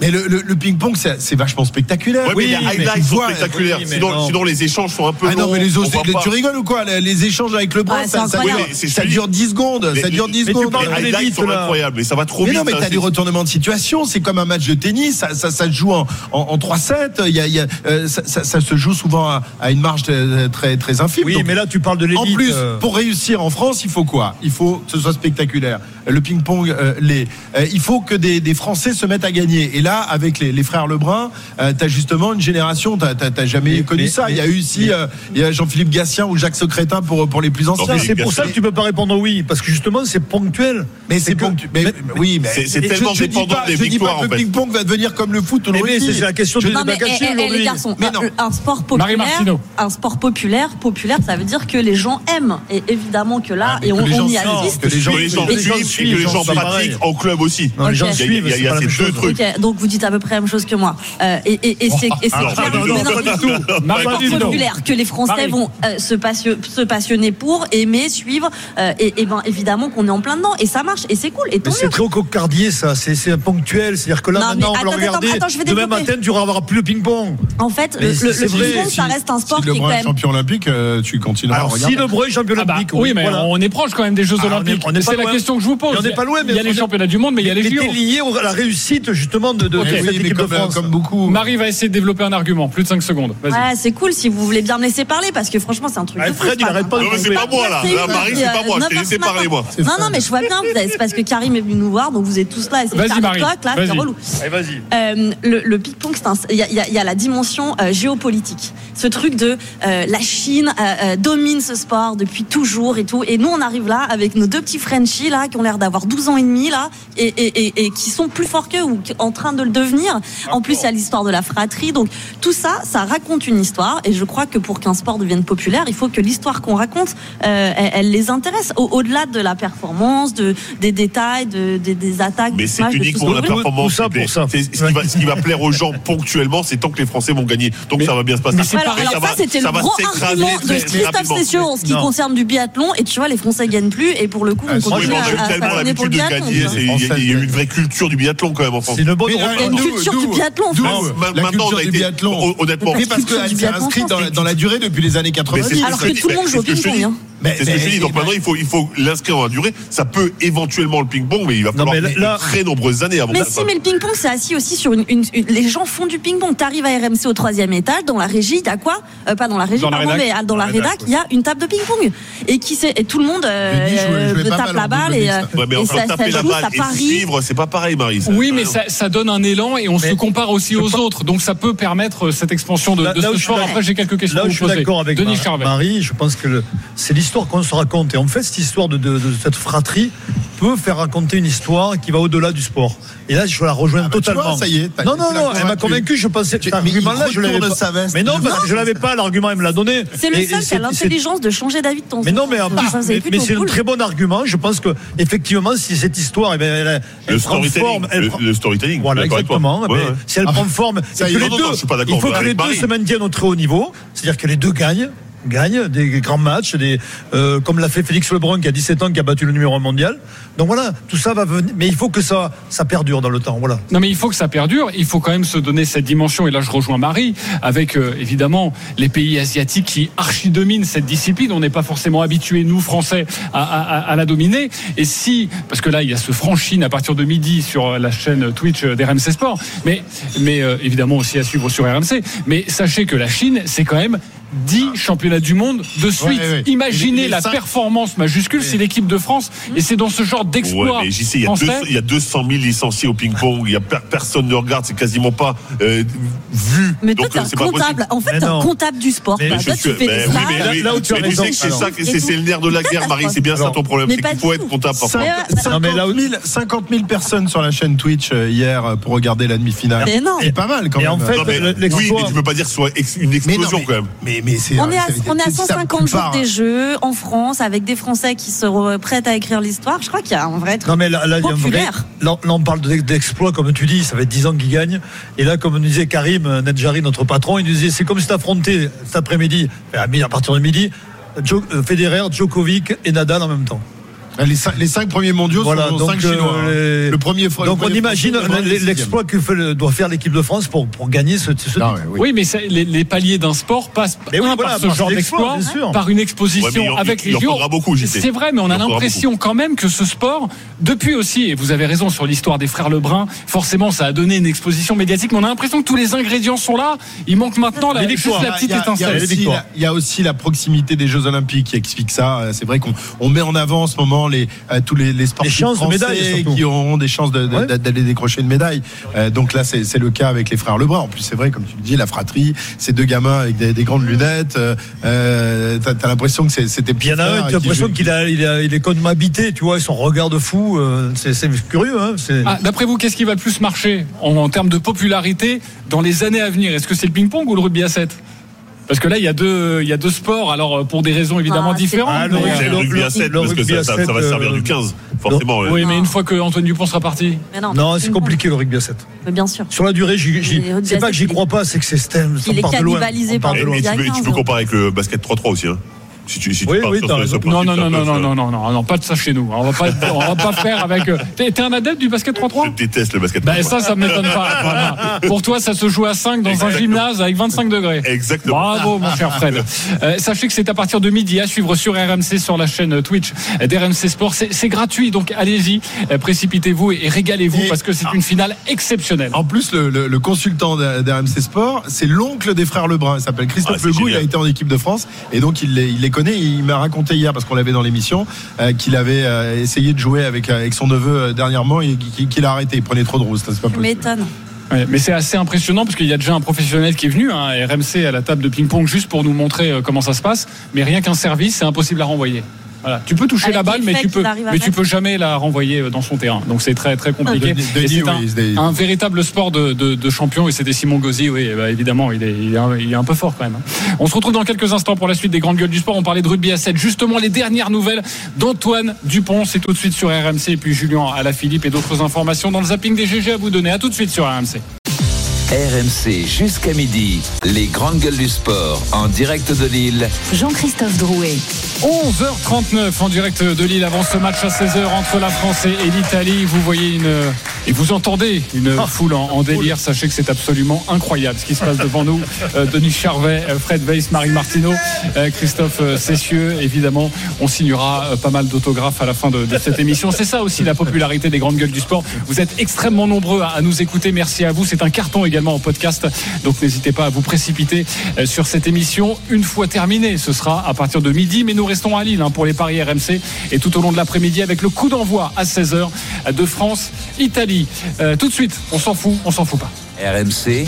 Mais le, le- le ping-pong, c'est vachement spectaculaire. Ouais, mais les highlights tu sont vois- spectaculaires. oui, mais sinon, non. sinon, les échanges sont un peu Ah non, longs. mais les pas. tu rigoles ou quoi? Les, les échanges avec le bras, Ouais, ça, ça Mais ça dure 10 secondes. Mais- ça dure 10 mais tu secondes. parles Les highlights sont là. incroyables, mais ça va trop Mais vite. non, mais ça, t'as des retournements de situation. C'est comme un match de tennis. Ça, ça, ça se joue en, en, en 3-7. Il y a, il y a, euh, ça, ça- ça se joue souvent à, à une marge très, très, très infime. Oui, Donc, mais là, tu parles de l'élite. en plus, euh, pour réussir en France, il faut quoi? Il faut que ce soit spectaculaire. Le ping-pong, euh, les, il faut que des, des Français se mettent à gagner. Et là, avec les, les frères Lebrun, euh, t'as justement une génération. T'as t'as- t'as jamais Mais- connu mais- ça. il y a eu ici, mais- euh, il y a Jean-Philippe Gatien ou Jacques Secrétin pour pour les plus anciens. c'est pour ça que tu peux pas répondre oui, parce que justement, c'est ponctuel. Mais c'est ponctuel. Mais, oui, mais C'est- tellement je, dépendant pas, des je dis victoires, pas que en le ping-pong va devenir comme le foot. dit. c'est la question Je- de eh, eh, aujourd'hui. les garçons, un, sport populaire, un sport populaire, populaire, ça veut dire que les gens aiment. Et évidemment que là, Ah, et on, y assiste. que les gens Que les gens les gens suivent et que les gens pratiquent en club aussi. Il y a- ces deux trucs. Donc vous dites à peu près la même chose que moi. Euh, et et, et c'est sport Martineau. populaire que les Français Marie. vont euh, se, passio- se passionner pour, aimer, suivre. euh, et, et ben évidemment qu'on est en plein dedans et ça marche et c'est cool et c'est très au cocardier, ça. C'est ponctuel. C'est-à-dire que là, Non, maintenant, mais on va attends, regarder. attends, attends, je vais Demain matin, tu n'auras plus le ping-pong. En fait, Mais le, ping-pong, ça reste un sport si qui est quand est même. champion olympique, euh, tu continueras à Alors, si regarder. le Breu est champion Ah bah, olympique, oui, mais on est proche quand même des Jeux Ah, Olympiques. C'est la question que je vous pose. Mais on n'est pas loin, mais il y a les championnats du monde, mais il y a les JO. lié à la réussite, justement, de, de Ok. de cette Oui, mais de comme, France. comme beaucoup. Marie va essayer de développer un argument. Plus de 5 secondes. Vas-y. Ouais, c'est cool si vous voulez bien me laisser parler parce que franchement, c'est un truc. Fred, ce il arrête pas de Non, mais c'est pas moi, là. Une Marie, c'est pas moi. Je t'ai laissé parler, moi. Non, non, mais je vois bien. C'est parce que Karim est venu nous voir, donc vous êtes tous là. et c'est Vas-y, Marie, c'est relou. Vas-y. Euh, le, ping-pong, c'est un- il y, a- la dimension euh, géopolitique. Ce truc de euh, la Chine euh, euh, domine ce sport depuis toujours et tout. Et nous, on arrive là avec nos deux petits Frenchies là qui ont l'air d'avoir 12 ans et demi là et, et, et, et qui sont plus forts qu'eux ou en train de le devenir. En plus, il y a l'histoire de la fratrie. Donc tout ça, ça raconte une histoire. Et je crois que pour qu'un sport devienne populaire, il faut que l'histoire qu'on raconte, euh, elle, elle les intéresse. Au- Au-delà de la performance, de, des détails, de, des, des attaques. Mais c'est de uniquement ça. la performance. qui plaît. C'est- Ce qui, va, ce qui va plaire aux gens ponctuellement, c'est tant que les Français vont gagner. Donc ça va bien se passer. Alors, Mais alors ça ça, c'était le ça gros argument de Christophe. Session en ce qui Non. concerne du biathlon. Et tu vois, les Français gagnent plus. Et pour le coup, on Oui, continue on à, a eu à tellement s'abonner pour l'habitude le de biathlon. gagner. Il y, a- eu une vraie culture du biathlon quand même en France. C'est une bonne Il y a une culture du biathlon La Maintenant, on culture a du été. biathlon. hon- Honnêtement. Parce qu'elle s'est inscrite dans, la- durée depuis les années 90. Alors que tout le monde joue au C'est que ping-pong. C'est ce que je te dis. Donc maintenant, il faut, il faut l'inscrire dans la durée. Ça peut éventuellement le ping-pong, mais il va falloir là- là- très nombreuses années avant Mais si, mais le ping-pong, c'est assis aussi sur une, une- une- Les gens font du ping-pong. T'arrives à RMC au troisième étage, dans la régie, t'as quoi? Euh, Pas dans la régie, Dans la pardon, rédac. mais ah, dans la Dans la rédac, rédac, il y a une table de ping-pong. Et qui sait Et tout le monde euh, tape la balle et, euh, Ouais, mais et enfin, ça, taper ça la joue, balle ça et parie. suivre, c'est pas pareil, Marie. ça. Oui, mais ça, ça donne un élan et on se compare aussi aux autres. Donc ça peut permettre cette expansion de, Là- de là ce où je suis sport. d'accord- Après, j'ai quelques questions Là où je suis d'accord avec Denis Mar- Charvet. Marie, je pense que c'est l'histoire qu'on se raconte. Et en fait, cette histoire de, de- de cette fratrie peut faire raconter une histoire qui va au-delà du sport. Et là, je la rejoins Ah bah, tu totalement. vois, ça y est, non, non, non, elle m'a convaincu. Je pensais que cet mais il argument-là, je l'avais retourne pas. sa veste. Mais non, parce que je l'avais pas. L'argument, elle me l'a donné. C'est le seul qui a l'intelligence de changer d'avis de temps. mais non, mais, en Ça, plus, c'est mais, mais c'est un très bon argument. Je pense que effectivement, si cette histoire, eh ben, elle, elle Le prend storytelling. forme, elle le, prend- le storytelling. Voilà, exactement. Eh Ouais, ben, ouais. Si elle Ah prend bah, forme, ça et que les deux, il faut que les deux se maintiennent au très haut niveau. C'est-à-dire que les deux gagnent gagnent des grands matchs, des, euh, comme l'a fait Félix Lebrun qui a 17 ans, qui a battu le numéro un mondial. Donc voilà, tout ça va venir, mais il faut que ça, ça perdure dans le temps. Voilà. Non mais il faut que ça perdure, il faut quand même se donner cette dimension et là je rejoins Marie avec euh, évidemment les pays asiatiques qui archi-dominent cette discipline, on n'est pas forcément habitués nous Français à la dominer et si, parce que là il y a ce franchine à partir de midi sur la chaîne Twitch d'RMC Sport, mais, mais euh, évidemment aussi à suivre sur RMC, mais sachez que la Chine c'est quand même 10 championnats du monde de suite. ouais. Imaginez les la performance majuscule, c'est l'équipe de France et c'est dans ce genre d'exploit Ouais, mais il y, a français. 200, il y a 200 000 licenciés au ping-pong. Il y a per- personne ne regarde, c'est quasiment pas euh, vu. Mais toi, Donc, t'es euh, un c'est pas comptable. En fait, Mais t'es un comptable du sport. Mais. Mais Toi, tu fais mais oui, mais Là- oui. là où tu as Mais raison. c'est ça, c'est c'est le nerf de la guerre, Marie. C'est bien ça ton problème. Mais C'est qu'il faut être comptable parfois. Mais, euh, 50 Non, mais là où- 000, 50 000 personnes sur la chaîne Twitch euh, hier pour regarder la demi-finale. C'est pas mal quand Et même. en fait, mais, oui, mais tu peux pas dire que ce soit une mais explosion mais, quand même. Mais, mais c'est On est à, c'est- on est à c'est- ça 150 jours des Jeux en France avec des Français qui sont prêts à écrire l'histoire. Je crois qu'il y a un vrai truc Non mais là, là, il y a un vrai- populaire. là, là, on parle de- d'exploit comme tu dis, ça fait 10 ans qu'il gagne. Et là comme nous disait Karim euh, Nedjari, notre patron, il nous disait c'est comme si t'affrontais cet après-midi, à partir de midi, euh, Federer, Djokovic et Nadal en même temps. Les cinq, les cinq premiers mondiaux Voilà, sont donc, cinq Chinois. hein. euh, Le premier le donc on imagine l'exploit que fait doit faire l'équipe de France pour, pour gagner ce, ce Ah oui. Oui, mais ça- les, les paliers d'un sport passent Mais oui, un, voilà, par ce genre d'exploit, par une exposition Ouais, il en- avec il les en JO. faudra beaucoup. C'est vrai, mais on Il a en l'impression quand même que ce sport, depuis aussi, et vous avez raison sur l'histoire des frères Lebrun, forcément ça a donné une exposition médiatique, mais on a l'impression que tous les ingrédients sont là. Il manque maintenant la, la petite Il il étincelle. aussi la- Il y a aussi la proximité des Jeux Olympiques qui explique ça. C'est vrai qu'on on met en avant en ce moment les, euh, tous les, les sportifs chances de français qui auront des chances de- de- Ouais. d'aller décrocher une médaille. Euh, donc là, c'est c'est le cas avec les frères Lebrun. En plus, c'est vrai, comme tu le dis, la fratrie, ces deux gamins avec des, des grandes lunettes. Euh, euh, T'as l'impression que c'était Puis il y en a un, tu as l'impression qu'il a, il a- il est comme habité, tu vois, son regard de fou, euh, c'est curieux. Hein, Ah, D'après vous, qu'est-ce qui va le plus marcher en, en termes de popularité dans les années à venir? Est-ce que c'est le ping-pong ou le rugby à 7 Parce que là, il y a deux, il y a deux sports, alors euh, pour des raisons évidemment Ah, différentes. Ah, le mais, le rugby à 7 le parce que ça, à ça- ça va servir euh, du 15, forcément. Oui, mais une fois que Antoine Dupont sera parti. Mais non, non, c'est compliqué le rugby à 7. Mais bien sûr. Sur la durée, c'est pas que j'y crois pas, c'est que c'est STEM. Il est cannibalisé par le tu, rugby à peux, tu 15, peux hein. comparer avec le basket 3-3 aussi. Si tu, si tu Oui, sur principe, Non, non, non, non, non, non, non, non, non, pas de ça chez nous. On va pas, on va pas faire avec. euh, T'es t'es un adepte du basket 3-3 Je déteste le basket Ben 3-3. ça, ça m'étonne pas. Voilà. Pour toi, ça se joue à 5 dans un gymnase avec 25 degrés. Exactement. Bravo, mon cher Fred. Euh, sachez que c'est à partir de midi à suivre sur RMC, sur la chaîne Twitch d'RMC Sport. C'est c'est gratuit, donc allez-y, euh, précipitez-vous et régalez-vous Et- parce que c'est une finale exceptionnelle. En plus, le, le- le consultant d'RMC Sport, c'est l'oncle des frères Lebrun. Il s'appelle Christophe Ah, Legout. Il a été en équipe de France et donc il les, il les connaît. Il m'a raconté hier, parce qu'on l'avait dans l'émission, euh, qu'il avait euh, essayé de jouer avec, avec son neveu euh, dernièrement et qu'il a arrêté. Il prenait trop de rousse. C'est pas possible. m'étonnes. Ouais, mais c'est assez impressionnant parce qu'il y a déjà un professionnel qui est venu, hein, RMC à la table de ping-pong, juste pour nous montrer euh, comment ça se passe. Mais rien qu'un service, c'est impossible à renvoyer. Voilà. Tu peux toucher Avec la balle, mais tu peux, mais tu peux jamais la renvoyer dans son terrain. Donc c'est très très compliqué. Denis, c'est un, oui, c'est- un véritable sport de, de, de champion. Et c'était Simon Gauzy, oui, bah, évidemment, il est, il, est un, il est un peu fort quand même. hein. On se retrouve dans quelques instants pour la suite des grandes gueules du sport. On parlait de rugby à 7. Justement, les dernières nouvelles d'Antoine Dupont. C'est tout de suite sur RMC. Et puis Julien Alaphilippe et d'autres informations dans le zapping des GG à vous donner. À tout de suite sur RMC. RMC jusqu'à midi. Les grandes gueules du sport en direct de Lille. Jean-Christophe Drouet. 11h39 en direct de Lille avant ce match à 16h entre la France et l'Italie. Vous voyez une et vous entendez une foule en, en délire. Sachez que c'est absolument incroyable ce qui se passe devant nous. Euh, Denis Charvet, euh, Fred Weiss, Marie Martineau, euh, Christophe Cessieux. Évidemment, on signera euh, pas mal d'autographes à la fin de, de cette émission. C'est ça aussi la popularité des grandes gueules du sport. Vous êtes extrêmement nombreux à, à nous écouter. Merci à vous. C'est un carton également en podcast. Donc n'hésitez pas à vous précipiter euh, sur cette émission une fois terminée. Ce sera à partir de midi, mais nous restons à Lille hein, pour les paris RMC et tout au long de l'après-midi avec le coup d'envoi à 16h de France-Italie. Euh, tout de suite, on s'en fout, on s'en fout pas. RMC,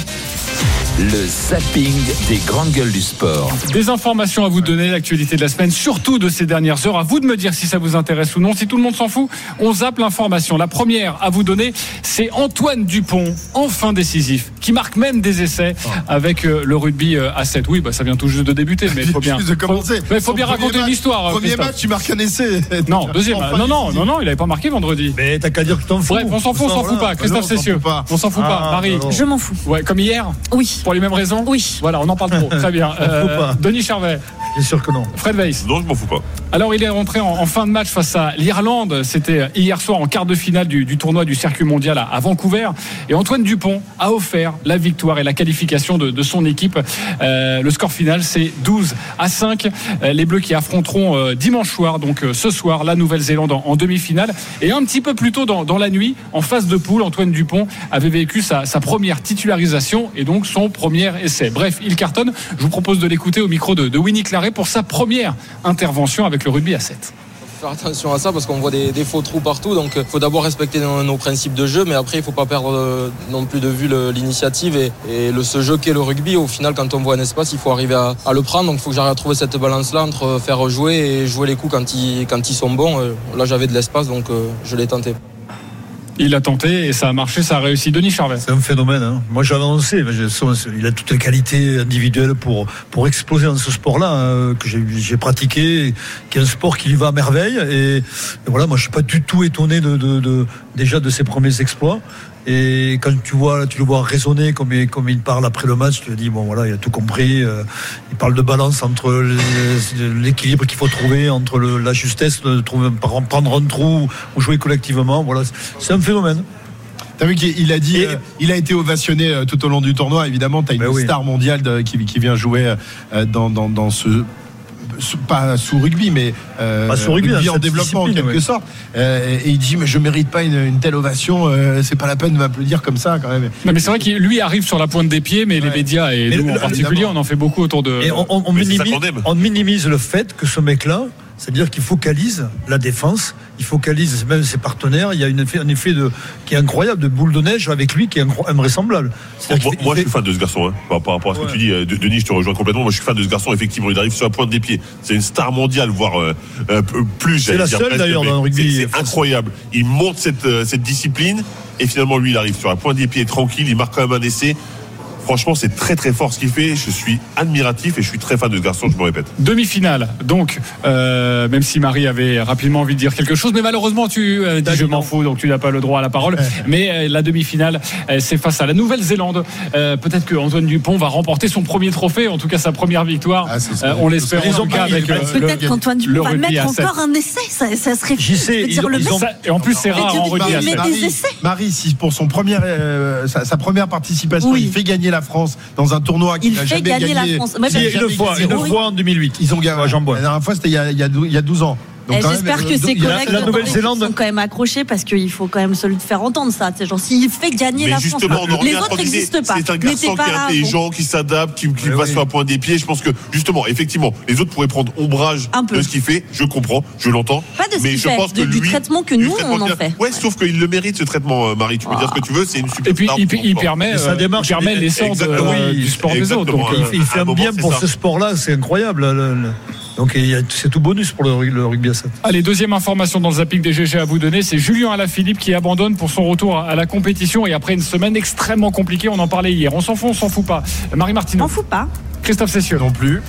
le zapping des grandes gueules du sport. Des informations à vous donner, l'actualité de la semaine, surtout de ces dernières heures. À vous de me dire si ça vous intéresse ou non. Si tout le monde s'en fout, on zappe l'information. La première à vous donner, c'est Antoine Dupont, enfin décisif, qui marque même des essais avec euh, le rugby euh, à 7. Oui, bah, ça vient tout juste de débuter, mais il faut bien. Juste de commencer. Mais il faut bien raconter match- l'histoire. euh, Premier Christophe. match, tu marques un essai. Non, deuxième. Enfin, non, non, non, non, il avait pas marqué vendredi. Mais t'as qu'à dire que t'en fous. Bref, on s'en fout, on s'en fout pas. Christophe Ah non, on s'en Cessieux, fout pas. on s'en fout pas. Ah, Marie. Je m'en fous. ouais, comme hier, Oui. Pour les mêmes raisons. Oui. Voilà, on en parle trop. Très bien. Euh. Denis Charvet, Bien sûr que non. Fred Weiss. Non, je m'en fous pas. Alors il est rentré en, en fin de match face à l'Irlande. C'était hier soir en quart de finale du, du tournoi du circuit mondial à, à Vancouver. Et Antoine Dupont a offert la victoire et la qualification de, de son équipe. Euh, le score final c'est 12 à 5. Euh, les Bleus qui affronteront euh, dimanche soir, donc euh, ce soir, la Nouvelle-Zélande en, en demi-finale. Et un petit peu plus tôt dans, dans la nuit, en phase de poule, Antoine Dupont avait vécu sa, sa première titularisation et donc son premier essai. Bref, il cartonne. Je vous propose de l'écouter au micro de, Winnie Claret pour sa première intervention avec le rugby à 7. faire attention à ça parce qu'on voit des, faux trous partout. Donc il faut d'abord respecter nos, principes de jeu, mais après il faut pas perdre euh, non plus de vue l'initiative et, le, ce jeu qu'est le rugby. Au final, quand on voit un espace, il faut arriver à, le prendre. Donc il faut que j'arrive à trouver cette balance-là entre faire jouer et jouer les coups quand ils, quand ils sont bons. Euh, Là j'avais de l'espace, donc euh, je l'ai tenté. Il a tenté et ça a marché, ça a réussi. Denis Charvet. C'est un phénomène. hein. Moi, j'avais annoncé. Il a toutes les qualités individuelles pour, pour exploser dans ce sport-là, hein, que j'ai- pratiqué, qui est un sport qui lui va à merveille. Et, voilà, moi, je suis pas du tout étonné déjà de ses premiers exploits. Et quand tu vois, tu le vois raisonner comme il, comme il parle après le match, tu te dis bon voilà, il a tout compris. euh, il parle de balance entre l'équilibre qu'il faut trouver, entre le- la justesse de trouver, prendre un trou ou jouer collectivement. Voilà, c'est un phénomène. T'as vu qu'il il a dit, euh, il a été ovationné euh, tout au long du tournoi. Évidemment, t'as une Ben oui. star mondiale de- qui, qui vient jouer dans, dans, dans ce sous- pas sous rugby, mais euh, Pas sous rugby, dans en développement en quelque ouais. sorte. Euh, et il dit mais je mérite pas une, une telle ovation. euh, c'est pas la peine de m'applaudir comme ça quand même. Non, mais c'est vrai qu'il lui arrive sur la pointe des pieds, mais les médias et Mais nous le- en particulier, on en fait beaucoup autour de. Et minimise, on minimise le fait que ce mec-là, c'est-à-dire qu'il focalise la défense, il focalise même ses partenaires. Il y a une effet, un effet de, qui est incroyable de boule de neige avec lui qui est invraisemblable. Moi, fait- je suis fan de ce garçon, hein, par, par rapport à ce que tu dis. euh, De- Denis, je te rejoins complètement. Moi, je suis fan de ce garçon. Effectivement, il arrive sur la pointe des pieds. C'est une star mondiale, voire euh, un peu plus. C'est la seule, d'ailleurs, dans le rugby c'est- incroyable. Il monte cette, euh, cette discipline et finalement, lui, il arrive sur la pointe des pieds tranquille. Il marque quand même un essai. Franchement, c'est très très fort ce qu'il fait. Je suis admiratif et je suis très fan de ce garçon, je me répète. Demi-finale, donc, euh, même si Marie avait rapidement envie de dire quelque chose, mais malheureusement, tu euh, dis je m'en fous, donc tu n'as pas le droit à la parole. Mais euh, la demi-finale, euh, c'est face à la Nouvelle-Zélande. Euh, Peut-être que Antoine Dupont va remporter son premier trophée, en tout cas sa première victoire. Euh, on l'espère en tout cas avec euh, Peut-être qu'Antoine le Dupont va mettre encore un essai. Ça, ça serait J'y sais, ils le ils ont- Ça- et en plus, c'est rare en essais. Marie, si pour son premier, euh, sa, sa première participation, Oui. il fait gagner la France dans un tournoi qu'il Il n'a fait jamais gagner la gagné. France. Moi, Il a j'ai- jamais une fois, une fois en 2008. Ils ont gagné. La dernière fois, c'était il y a 12 ans. Donc, Eh, J'espère que euh, ses y a- collègues la Nouvelle-Zélande- sont quand même accrochés parce qu'il faut quand même se le faire entendre ça. C'est genre s'il fait gagner Mais la justement, France, les autres n'existent pas. C'est un garçon qui est là, intelligent, qui s'adapte, qui, qui Oui, va oui. sur la pointe des pieds. Je pense que, justement, effectivement, les autres pourraient prendre ombrage Un peu. de ce qu'il fait. Je comprends, je l'entends. Pas de ce mais qu'il je fait, pense de- que du lui, traitement que nous, traitement on en fait. Ouais, sauf qu'il le mérite, ce traitement, euh, Marie. Tu peux dire ce que tu veux, c'est une super Et puis, star il, permet, Et sa euh, démarche, il permet l'essor euh, du sport des autres. Donc, Il euh, fait, il fait un bien pour ça. ce sport-là, c'est incroyable. le- le- Donc c'est tout bonus pour le, ru- le rugby à 7. Allez, deuxième information dans le zapping des GG à vous donner, c'est Julien Alaphilippe qui abandonne pour son retour à la compétition et après une semaine extrêmement compliquée, on en parlait hier. On s'en fout, on s'en fout pas. Marie Martineau. On fout pas. Christophe Cessieux. Non plus.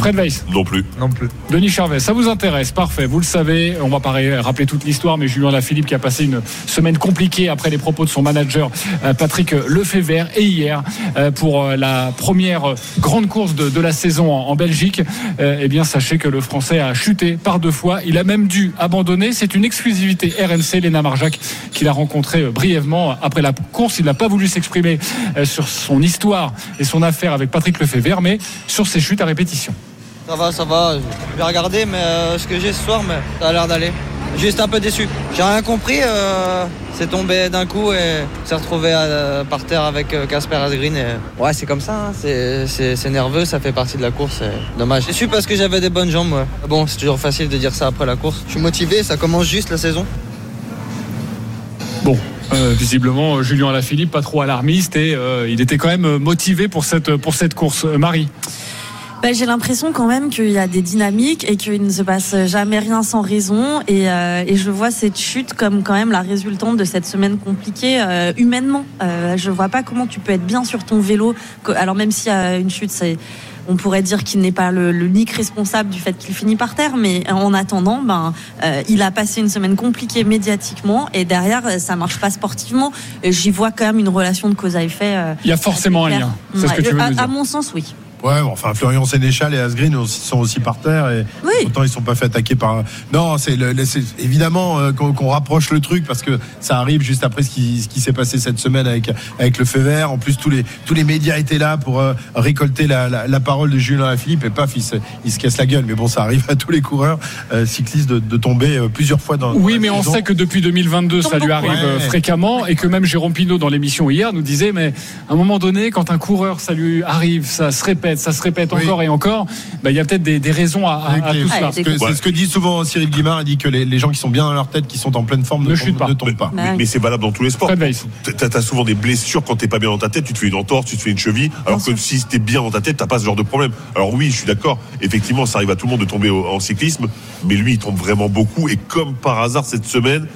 Fred Weiss. Non plus. Non plus. Denis Charvet, ça vous intéresse Parfait, vous le savez. On va pas rappeler toute l'histoire, mais Julien Lafilippe qui a passé une semaine compliquée après les propos de son manager euh, Patrick Lefebvre et hier euh, pour euh, la première grande course de, de la saison en, en Belgique. Eh bien, sachez que le Français a chuté par deux fois. Il a même dû abandonner. C'est une exclusivité RMC, Léna Marjac, qui l'a rencontré brièvement après la course. Il n'a pas voulu s'exprimer sur son histoire et son affaire avec Patrick Lefebvre, mais sur ses chutes à répétition. Ça va, ça va. Je vais regarder mais euh, ce que j'ai ce soir, mais ça a l'air d'aller. Juste un peu déçu. J'ai rien compris. euh, c'est tombé d'un coup et s'est retrouvé euh, par terre avec Casper Asgreen. Et... Ouais, c'est comme ça. hein, c'est- nerveux, ça fait partie de la course. c'est Dommage. Déçu parce que j'avais des bonnes jambes. Bon, c'est toujours facile de dire ça après la course. Je suis motivé, ça commence juste la saison. Bon, visiblement, Julien Alaphilippe, pas trop alarmiste, et il était quand même motivé pour cette, pour cette course. Marie Bah, j'ai l'impression quand même qu'il y a des dynamiques et qu'il ne se passe jamais rien sans raison. Et, euh, et je vois cette chute comme quand même la résultante de cette semaine compliquée euh, humainement. Euh, je vois pas comment tu peux être bien sur ton vélo. Alors même s'il y a une chute, c'est on pourrait dire qu'il n'est pas le- l'unique responsable du fait qu'il finit par terre, mais en attendant, ben, euh, il a passé une semaine compliquée médiatiquement et derrière, ça marche pas sportivement. J'y vois quand même une relation de cause à effet. euh, Il y a forcément un lien. C'est ce que tu veux à, dire. à mon sens, oui. Ouais, bon, enfin Florian Sénéchal et Asgreen sont aussi par terre et pourtant ils sont pas fait attaquer par. Non, c'est évidemment euh, qu'on rapproche le truc parce que ça arrive juste après ce qui, ce qui s'est passé cette semaine avec avec le feu vert. En plus tous les tous les médias étaient là pour euh, récolter la, la, la parole de Julien Philippe et paf il se, il se casse la gueule. Mais bon, ça arrive à tous les coureurs euh, cyclistes de, de tomber euh, plusieurs fois dans. Oui, dans mais la on sait que depuis 2022, ça lui arrive Ouais. fréquemment et que même Jérôme Pinault dans l'émission hier nous disait, mais à un moment donné, quand un coureur, ça lui arrive, ça se répète, ça se répète encore et encore, bah, il y a peut-être des, des raisons à, à- à tout cela. C'est ce que- c'est ce que dit souvent Cyril Guimard. Il dit que les, les gens qui sont bien dans leur tête, qui sont en pleine forme, ne, tombent, ne tombent pas. Mais, mais c'est valable dans tous les sports. T'as as souvent des blessures quand t'es pas bien dans ta tête. Tu te fais une entorse, tu te fais une cheville. Alors que si t'es bien dans ta tête, t'as pas ce genre de problème. Alors oui, je suis d'accord. Effectivement, ça arrive à tout le monde de tomber au- en cyclisme. Mais lui, il tombe vraiment beaucoup. Et comme par hasard cette semaine,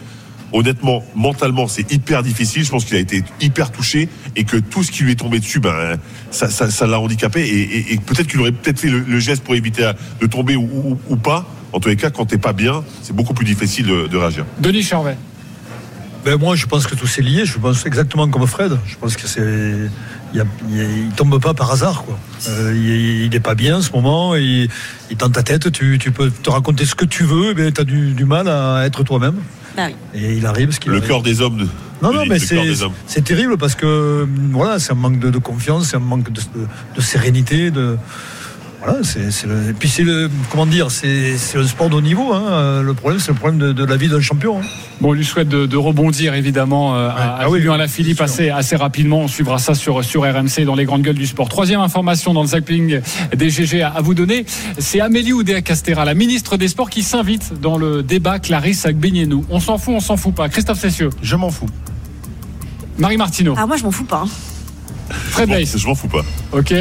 honnêtement, mentalement, c'est hyper difficile. Je pense qu'il a été hyper touché et que tout ce qui lui est tombé dessus, ben, ça, ça, ça l'a handicapé. Et, et- et peut-être qu'il aurait peut-être fait le, le geste pour éviter de tomber ou, ou- ou pas. En tous les cas, quand t'es pas bien, c'est beaucoup plus difficile de, de réagir. Denis Charvet. Ben moi, je pense que tout c'est lié. Je pense exactement comme Fred. Je pense que c'est, il, y a- il y a- il tombe pas par hasard, quoi. Euh, il, il est pas bien en ce moment. Il, il dans ta tête, tu, tu peux te raconter ce que tu veux, mais tu as du, du mal à être toi-même. Bah oui. Et il arrive ce qu'il Le arrive. cœur des hommes. de- Non, non, le mais cœur c'est, des hommes. c'est terrible parce que voilà, c'est un manque de, de confiance, c'est un manque de, de- de sérénité, de voilà, c'est, c'est le, et puis c'est le comment dire, c'est, c'est un sport de haut niveau. hein. Euh, Le problème, c'est le problème de, de la vie d'un champion. hein. Bon, on lui souhaite de, de rebondir évidemment euh, à, à Ah oui, Julien oui, Lafilippe assez, assez rapidement. On suivra ça sur, sur RMC dans les grandes gueules du sport. Troisième information dans le zapping des GG à, à vous donner, c'est Amélie Oudéa-Castera, la ministre des Sports, qui s'invite dans le débat Clarisse Agbenienou. On s'en fout, on s'en fout pas. Christophe Cessieux. Je m'en fous. Marie Martineau. Ah, moi, je m'en fous pas. hein. Fred Weiss. Je m'en fous pas. Ok.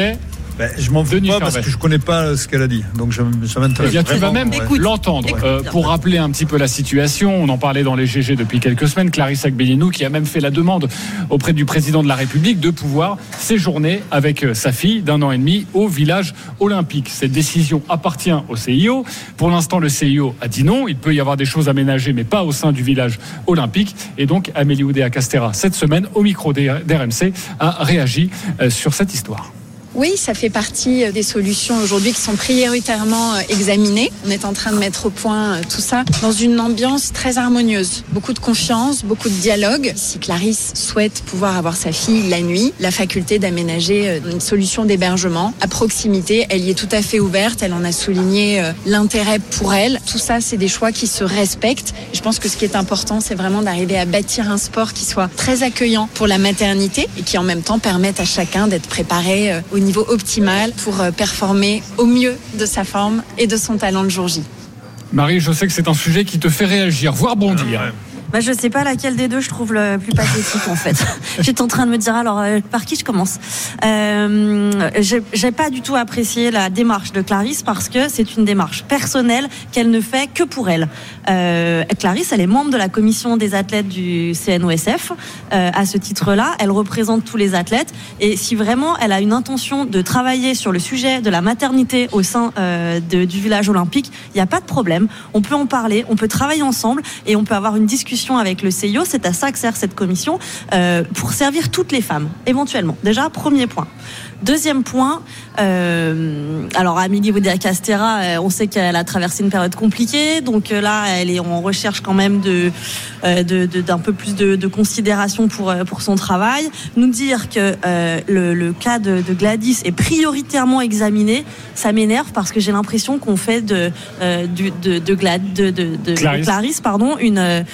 Ben, je m'en fous pas parce que je connais pas ce qu'elle a dit. Donc je, ça Eh bien, tu vas même ouais. l'entendre. Euh, pour rappeler un petit peu la situation, on en parlait dans les GG depuis quelques semaines, Clarisse Agbenienou qui a même fait la demande auprès du président de la République de pouvoir séjourner avec euh, sa fille d'un an et demi au village olympique. Cette décision appartient au CIO. Pour l'instant, le CIO a dit non. Il peut y avoir des choses aménagées, mais pas au sein du village olympique. Et donc, Amélie Oudéa Castera, cette semaine, au micro d'RMC, a réagi euh, sur cette histoire. Oui, ça fait partie euh, des solutions aujourd'hui qui sont prioritairement euh, examinées. On est en train de mettre au point euh, tout ça dans une ambiance très harmonieuse. Beaucoup de confiance, beaucoup de dialogue. Si Clarisse souhaite pouvoir avoir sa fille la nuit, la faculté d'aménager une solution d'hébergement à proximité, elle y est tout à fait ouverte. Elle en a souligné l'intérêt pour elle. Tout ça, c'est des choix qui se respectent. Je pense que ce qui est important, c'est vraiment d'arriver à bâtir un sport qui soit très accueillant pour la maternité et qui en même temps permette à chacun d'être préparé niveau optimal pour euh, performer au mieux de sa forme et de son talent le jour J. Marie, je sais que c'est un sujet qui te fait réagir, voire bondir. Bah, je sais pas laquelle des deux je trouve le plus pathétique en fait. J'étais en train de me dire alors euh, par qui je commence. Euh, j'ai- pas du tout apprécié la démarche de Clarisse parce que c'est une démarche personnelle qu'elle ne fait que pour elle. Euh, Clarisse, elle est membre de la commission des athlètes du CNOSF. Euh, à ce titre-là, elle représente tous les athlètes et si vraiment elle a une intention de travailler sur le sujet de la maternité au sein euh, de- du village olympique, il n'y a pas de problème. On peut en parler, on peut travailler ensemble et on peut avoir une discussion avec le CIO. C'est à ça que sert cette commission euh, pour servir toutes les femmes, éventuellement. Déjà, premier point. Deuxième point, euh, alors Amélie Oudéa Castera, euh, on sait qu'elle a traversé une période compliquée, donc euh, là, elle est en recherche quand même de de- de- d'un peu plus de, de considération pour pour son travail. Nous dire que euh, le, le cas de, Gladys est prioritairement examiné, ça m'énerve parce que j'ai l'impression qu'on fait de euh, de de, Glad- de, Clarisse. Clarisse, pardon, une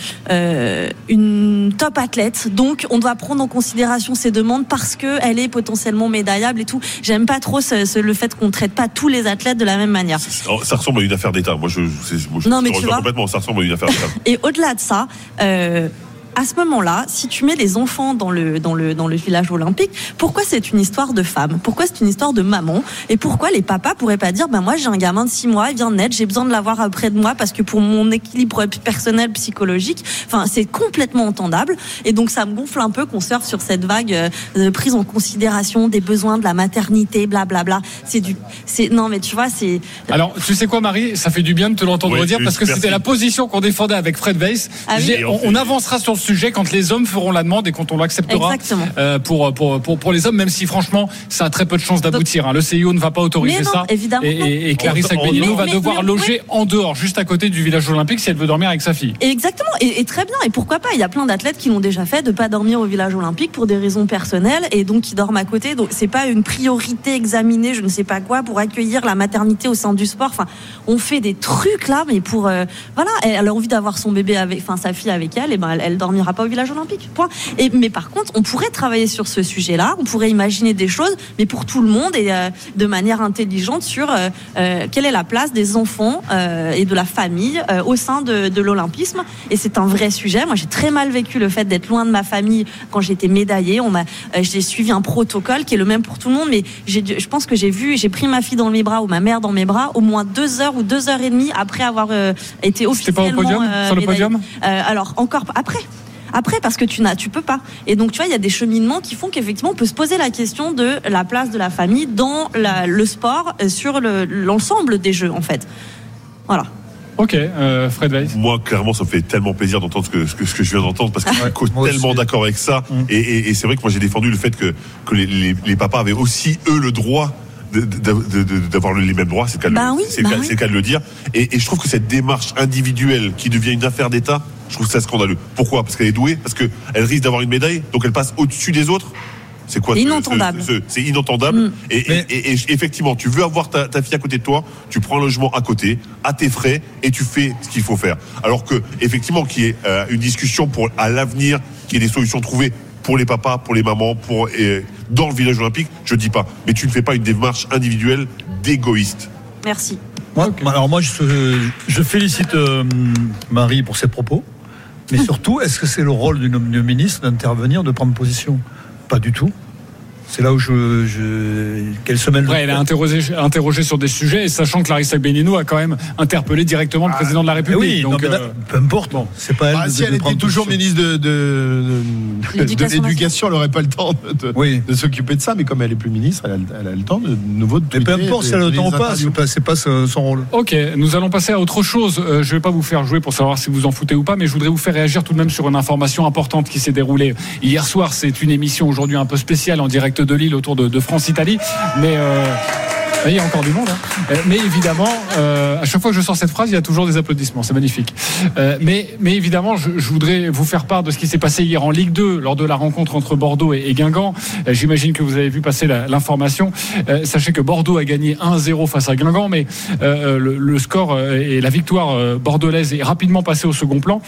une top athlète. Donc, on doit prendre en considération ses demandes parce que elle est potentiellement médaillable et tout. J'aime pas trop ce- ce- le fait qu'on traite pas tous les athlètes de la même manière. Ça ressemble à une affaire d'État. Moi, je, moi, je Non, mais tu vois. complètement. Ça ressemble à une affaire d'État. Et au-delà de ça, euh, à ce moment-là, si tu mets les enfants dans le, dans le, dans le village olympique, pourquoi c'est une histoire de femme? Pourquoi c'est une histoire de maman? Et pourquoi les papas pourraient pas dire, ben moi j'ai un gamin de 6 mois, il vient de naître, j'ai besoin de l'avoir près de moi parce que pour mon équilibre personnel, psychologique, enfin c'est complètement entendable. Et donc ça me gonfle un peu qu'on surfe sur cette vague euh, de prise en considération des besoins de la maternité, blablabla. C'est du, c'est non mais tu vois c'est Alors, tu sais quoi, Marie? Ça fait du bien de te l'entendre Oui, oui, parce que c'était la position qu'on défendait avec Fred Weiss. Ah oui. On avancera sur le sujet quand les hommes feront la demande et quand on l'acceptera euh, pour, pour, pour, pour les hommes, même si franchement, ça a très peu de chances d'aboutir. hein. Le CIO ne va pas autoriser non, ça. évidemment et, et, et Clarisse Agbenino va mais- devoir mais- loger en dehors, juste à côté du village olympique, si elle veut dormir avec sa fille. Exactement, et, et très bien. Et pourquoi pas? Il y a plein d'athlètes qui l'ont déjà fait, de pas dormir au village olympique pour des raisons personnelles, et donc qui dorment à côté. Donc c'est pas une priorité examinée, je ne sais pas quoi, pour accueillir la maternité au sein du sport. Enfin, on fait des trucs là, mais pour euh, voilà, elle, a envie d'avoir son bébé avec, enfin sa fille avec elle, et ben elle, elle dormira pas au village olympique. Point. Et mais par contre, on pourrait travailler sur ce sujet-là, on pourrait imaginer des choses, mais pour tout le monde et euh, de manière intelligente sur euh, euh, quelle est la place des enfants et de la famille au sein de, de l'olympisme. Et c'est un vrai sujet. Moi, j'ai très mal vécu le fait d'être loin de ma famille quand j'étais médaillée. On m'a, j'ai suivi un protocole qui est le même pour tout le monde, mais j'ai, je pense que j'ai vu, j'ai pris ma fille dans mes bras ou ma mère dans mes bras au moins deux heures ou deux heures et demie après avoir été pas au officiellement podium, euh, sur le podium? Alors encore après. Après, parce que tu n'as, tu peux pas. Et donc, tu vois, il y a des cheminements qui font qu'effectivement, on peut se poser la question de la place de la famille dans la- le sport, euh, sur le- l'ensemble des jeux, en fait. Voilà. Ok, euh, Fred Weiss. Moi, clairement, ça me fait tellement plaisir d'entendre ce que, ce que, ce que je viens d'entendre parce que je suis tellement d'accord avec ça. Et, et- et c'est vrai que moi, j'ai défendu le fait que, que les, les- les papas avaient aussi, eux, le droit de- de- de- de- d'avoir les mêmes droits. C'est le Bah oui, le bah cas- oui. c'est le cas de le dire. Et, et je trouve que cette démarche individuelle qui devient une affaire d'État, je trouve ça scandaleux. Pourquoi? Parce qu'elle est douée, parce qu'elle risque d'avoir une médaille, donc elle passe au-dessus des autres? C'est quoi C'est ce- inentendable. ce- ce- C'est inentendable. Mm. Et, et- et- et effectivement, tu veux avoir ta, ta fille à côté de toi, tu prends un logement à côté, à tes frais, et tu fais ce qu'il faut faire. Alors que, effectivement, qu'il y ait euh, une discussion pour à l'avenir, qu'il y ait des solutions trouvées pour les papas, pour les mamans, pour euh, dans le village olympique, je dis pas. Mais tu ne fais pas une démarche individuelle d'égoïste. Merci. Moi, Alors moi, je, je félicite euh, Marie pour ses propos. Mais surtout, est-ce que c'est le rôle d'une ministre d'intervenir, de prendre position? Pas du tout. C'est là où je, je qu'elle se mêle. de- Après, elle a interrogé, interrogé sur des sujets, et sachant que Larissa Benino a quand même interpellé directement le président de la Eh République. oui, non, donc, là, euh, peu importe. C'est pas elle. Ah, de- si de elle était toujours position. ministre de, de, de- L'éducation elle n'aurait pas le temps de, de- Oui. de s'occuper de ça. Mais comme elle est plus ministre, elle a, elle a le temps de, de nouveau de Mais peu importe si elle a le temps ou pas, c'est pas, pas son rôle. Ok, nous allons passer à autre chose. Euh, je ne vais pas vous faire jouer pour savoir si vous en foutez ou pas, mais je voudrais vous faire réagir tout de même sur une information importante qui s'est déroulée hier soir. C'est une émission aujourd'hui un peu spéciale en direct de Lille autour de, France-Italie. Mais euh, il y a encore du monde. hein. Euh, Mais évidemment, euh, à chaque fois que je sors cette phrase, il y a toujours des applaudissements. C'est magnifique. Mais, mais évidemment, je, voudrais vous faire part de ce qui s'est passé hier en Ligue 2 lors de la rencontre entre Bordeaux et, Guingamp. J'imagine que vous avez vu passer l'information. Sachez que Bordeaux a gagné 1-0 face à Guingamp, mais le, score et la victoire bordelaise est rapidement passée au second plan.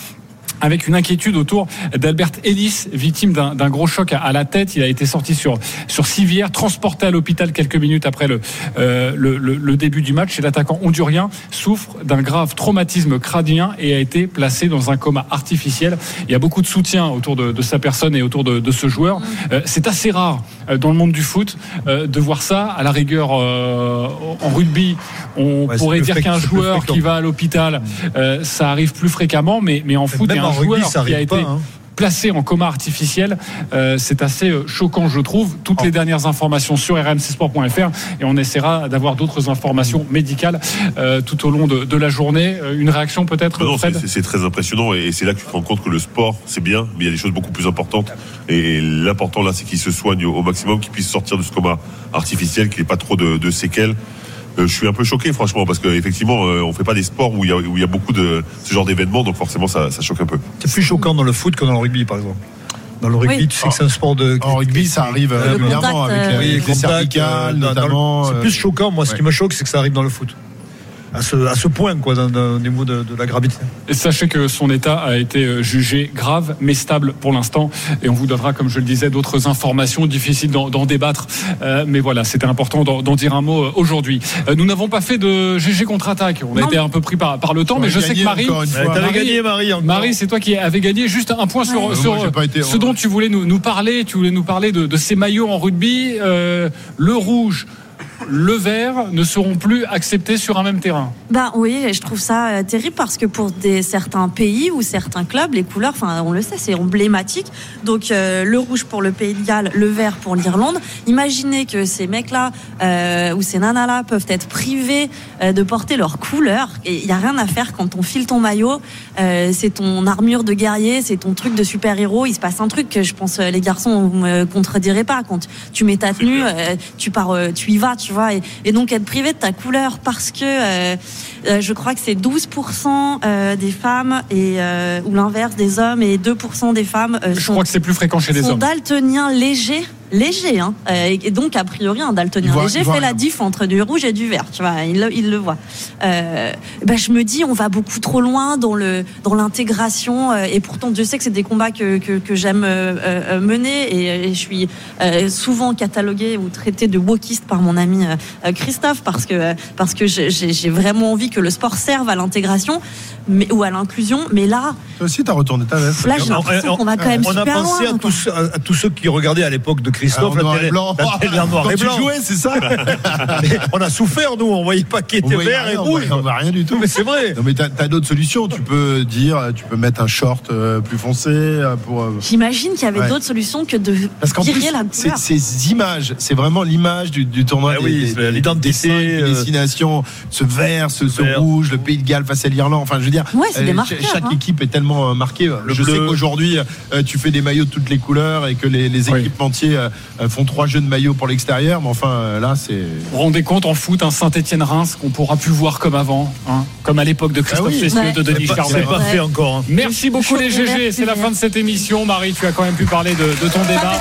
Avec une inquiétude autour d'Albert Ellis, victime d'un gros choc à, la tête. Il a été sorti sur, sur civière, transporté à l'hôpital quelques minutes après le, euh, début du match. Et l'attaquant hondurien souffre d'un grave traumatisme crânien et a été placé dans un coma artificiel. Il y a beaucoup de soutien autour de, de sa personne et autour de, ce joueur. Euh, C'est assez rare dans le monde du foot euh, de voir ça. À la rigueur, euh, en rugby, on Ouais, pourrait dire qu'un joueur qui va à l'hôpital, euh, ça arrive plus fréquemment, mais, mais en foot, il y a un rugby, joueur qui a été pas, hein. Placé en coma artificiel. Euh, c'est assez euh, choquant, je trouve. Toutes les dernières informations sur rmcsport.fr et on essaiera d'avoir d'autres informations médicales euh, tout au long de, de la journée. Une réaction peut-être, c'est- très impressionnant et c'est là que tu te rends compte que le sport, c'est bien, mais il y a des choses beaucoup plus importantes. Et l'important là, c'est qu'il se soigne au, au maximum, qu'il puisse sortir de ce coma artificiel, qu'il n'ait pas trop de, de séquelles. Euh, je suis un peu choqué, franchement, parce qu'effectivement, on fait pas des sports où il y a, où il y a beaucoup de ce genre d'événements, donc forcément, ça, ça choque un peu. C'est plus choquant dans le foot que dans le rugby, par exemple. Dans le rugby, Oui. tu sais que c'est un sport de. En rugby, ça arrive Euh, régulièrement contact, avec euh, les, oui, les cervicales, euh, notamment. C'est euh, plus choquant. Moi, ce qui me choque, c'est que ça arrive dans le foot. À ce, à ce point, quoi, dans- dans- au niveau de, de la gravité. Et sachez que son état a été euh, jugé grave, mais stable pour l'instant. Et on vous donnera, comme je le disais, d'autres informations difficiles d'en débattre. Euh, mais voilà, c'était important d'en dire un mot euh, aujourd'hui. Euh, nous n'avons pas fait de GG contre-attaque. On a Non. été un peu pris par, par le temps, On mais a je sais que Marie. t'avais gagné, Marie. Marie, c'est toi qui avais gagné. Juste un point sur, Ouais. sur Moi, j'ai pas été- ce dont tu voulais nous, nous parler. Tu voulais nous parler de, de ces maillots en rugby. Euh, le rouge. Le vert ne seront plus acceptés sur un même terrain. Bah oui, et je trouve ça euh, terrible parce que pour des, certains pays ou certains clubs, les couleurs, enfin on le sait, c'est emblématique. Donc euh, le rouge pour le Pays de Galles, le vert pour l'Irlande. Imaginez que ces mecs-là euh, ou ces nanas-là peuvent être privés euh, de porter leur couleur. Et il y a rien à faire quand on file ton maillot. euh, c'est ton armure de guerrier, c'est ton truc de super-héros. Il se passe un truc que je pense les garçons vous me contredirez pas. Quand tu mets ta tenue, euh, tu pars, euh, tu y vas, tu vois. Et, et donc être privé de ta couleur parce que euh, euh, je crois que c'est 12% euh, des femmes et ou l'inverse des hommes et 2% des femmes Je sont, crois que c'est plus fréquent chez les hommes. daltoniens légers. Léger, hein. Euh, et donc a priori un daltonien voit- léger fait la diff entre du rouge et du vert, tu vois, il, le- il le voit. Euh, ben, je me dis on va beaucoup trop loin dans le dans l'intégration euh, et pourtant Dieu sait que c'est des combats que, que, que j'aime euh, euh, mener et, et je suis euh, souvent cataloguée ou traitée de wokiste par mon ami Christophe parce que parce que j'ai vraiment envie que le sport serve à l'intégration mais ou à l'inclusion, mais là Toi aussi, t'as retourné ta veste. Là, j'ai l'impression qu'on va quand même on a super pensé loin, à, tous, à, à tous ceux qui regardaient à l'époque de Christophe la et télé, blanc. la télé en noir Quand et tu blanc. jouais, c'est ça on a souffert, nous, on voyait pas qui était vert et rien, rouge. voyait- on voit rien du tout. Mais c'est vrai. Non, mais t'as as, d'autres solutions. Tu peux dire, tu peux mettre un short euh, plus foncé euh, pour. euh, J'imagine qu'il y avait Ouais. d'autres solutions que de Parce qu'en plus, la c'est- couleur. ces images, c'est vraiment l'image du, du tournoi. Ah oui, l'identité, des euh, destinations, ce vert, ce, ce vert. rouge, le Pays de Galles face à l'Irlande. Enfin, je veux dire, Ouais, c'est des ch- marqueurs, chaque hein. équipe est tellement euh, marquée. Le je bleu. sais qu'aujourd'hui, euh, tu fais des maillots de toutes les couleurs et que les, les équipementiers euh, euh, font trois jeux de maillots pour l'extérieur. Mais enfin, euh, là, c'est. Vous vous rendez compte en foot, un Saint-Etienne-Reims qu'on pourra plus voir comme avant, hein, comme à l'époque de Christophe Ah oui. Cessieux, Ouais. de Denis Charvet. c'est pas fait encore. hein. Merci beaucoup les GG, c'est la fin de cette émission. Marie, tu as quand même pu parler de, de ton débat.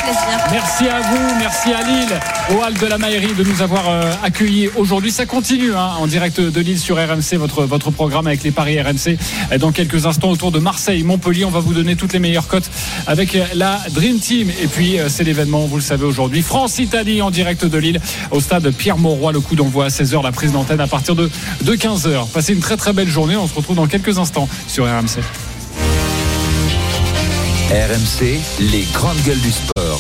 Merci à vous, merci à Lille, au hall de la Maillerie de nous avoir euh, accueillis aujourd'hui. Ça continue hein, en direct de Lille sur RMC, votre, votre programme avec les paris RMC. Euh, Dans quelques instants autour de Marseille, Montpellier, on va vous donner toutes les meilleures cotes avec euh, la Dream Team. Et puis euh, c'est l'événement, vous le savez aujourd'hui, France-Italie en direct de Lille au stade Pierre-Mauroy. Le coup d'envoi à 16h, la prise d'antenne à partir de, de 15h. Passez une très très belle journée, on se retrouve dans quelques instants sur RMC. RMC, les grandes gueules du sport.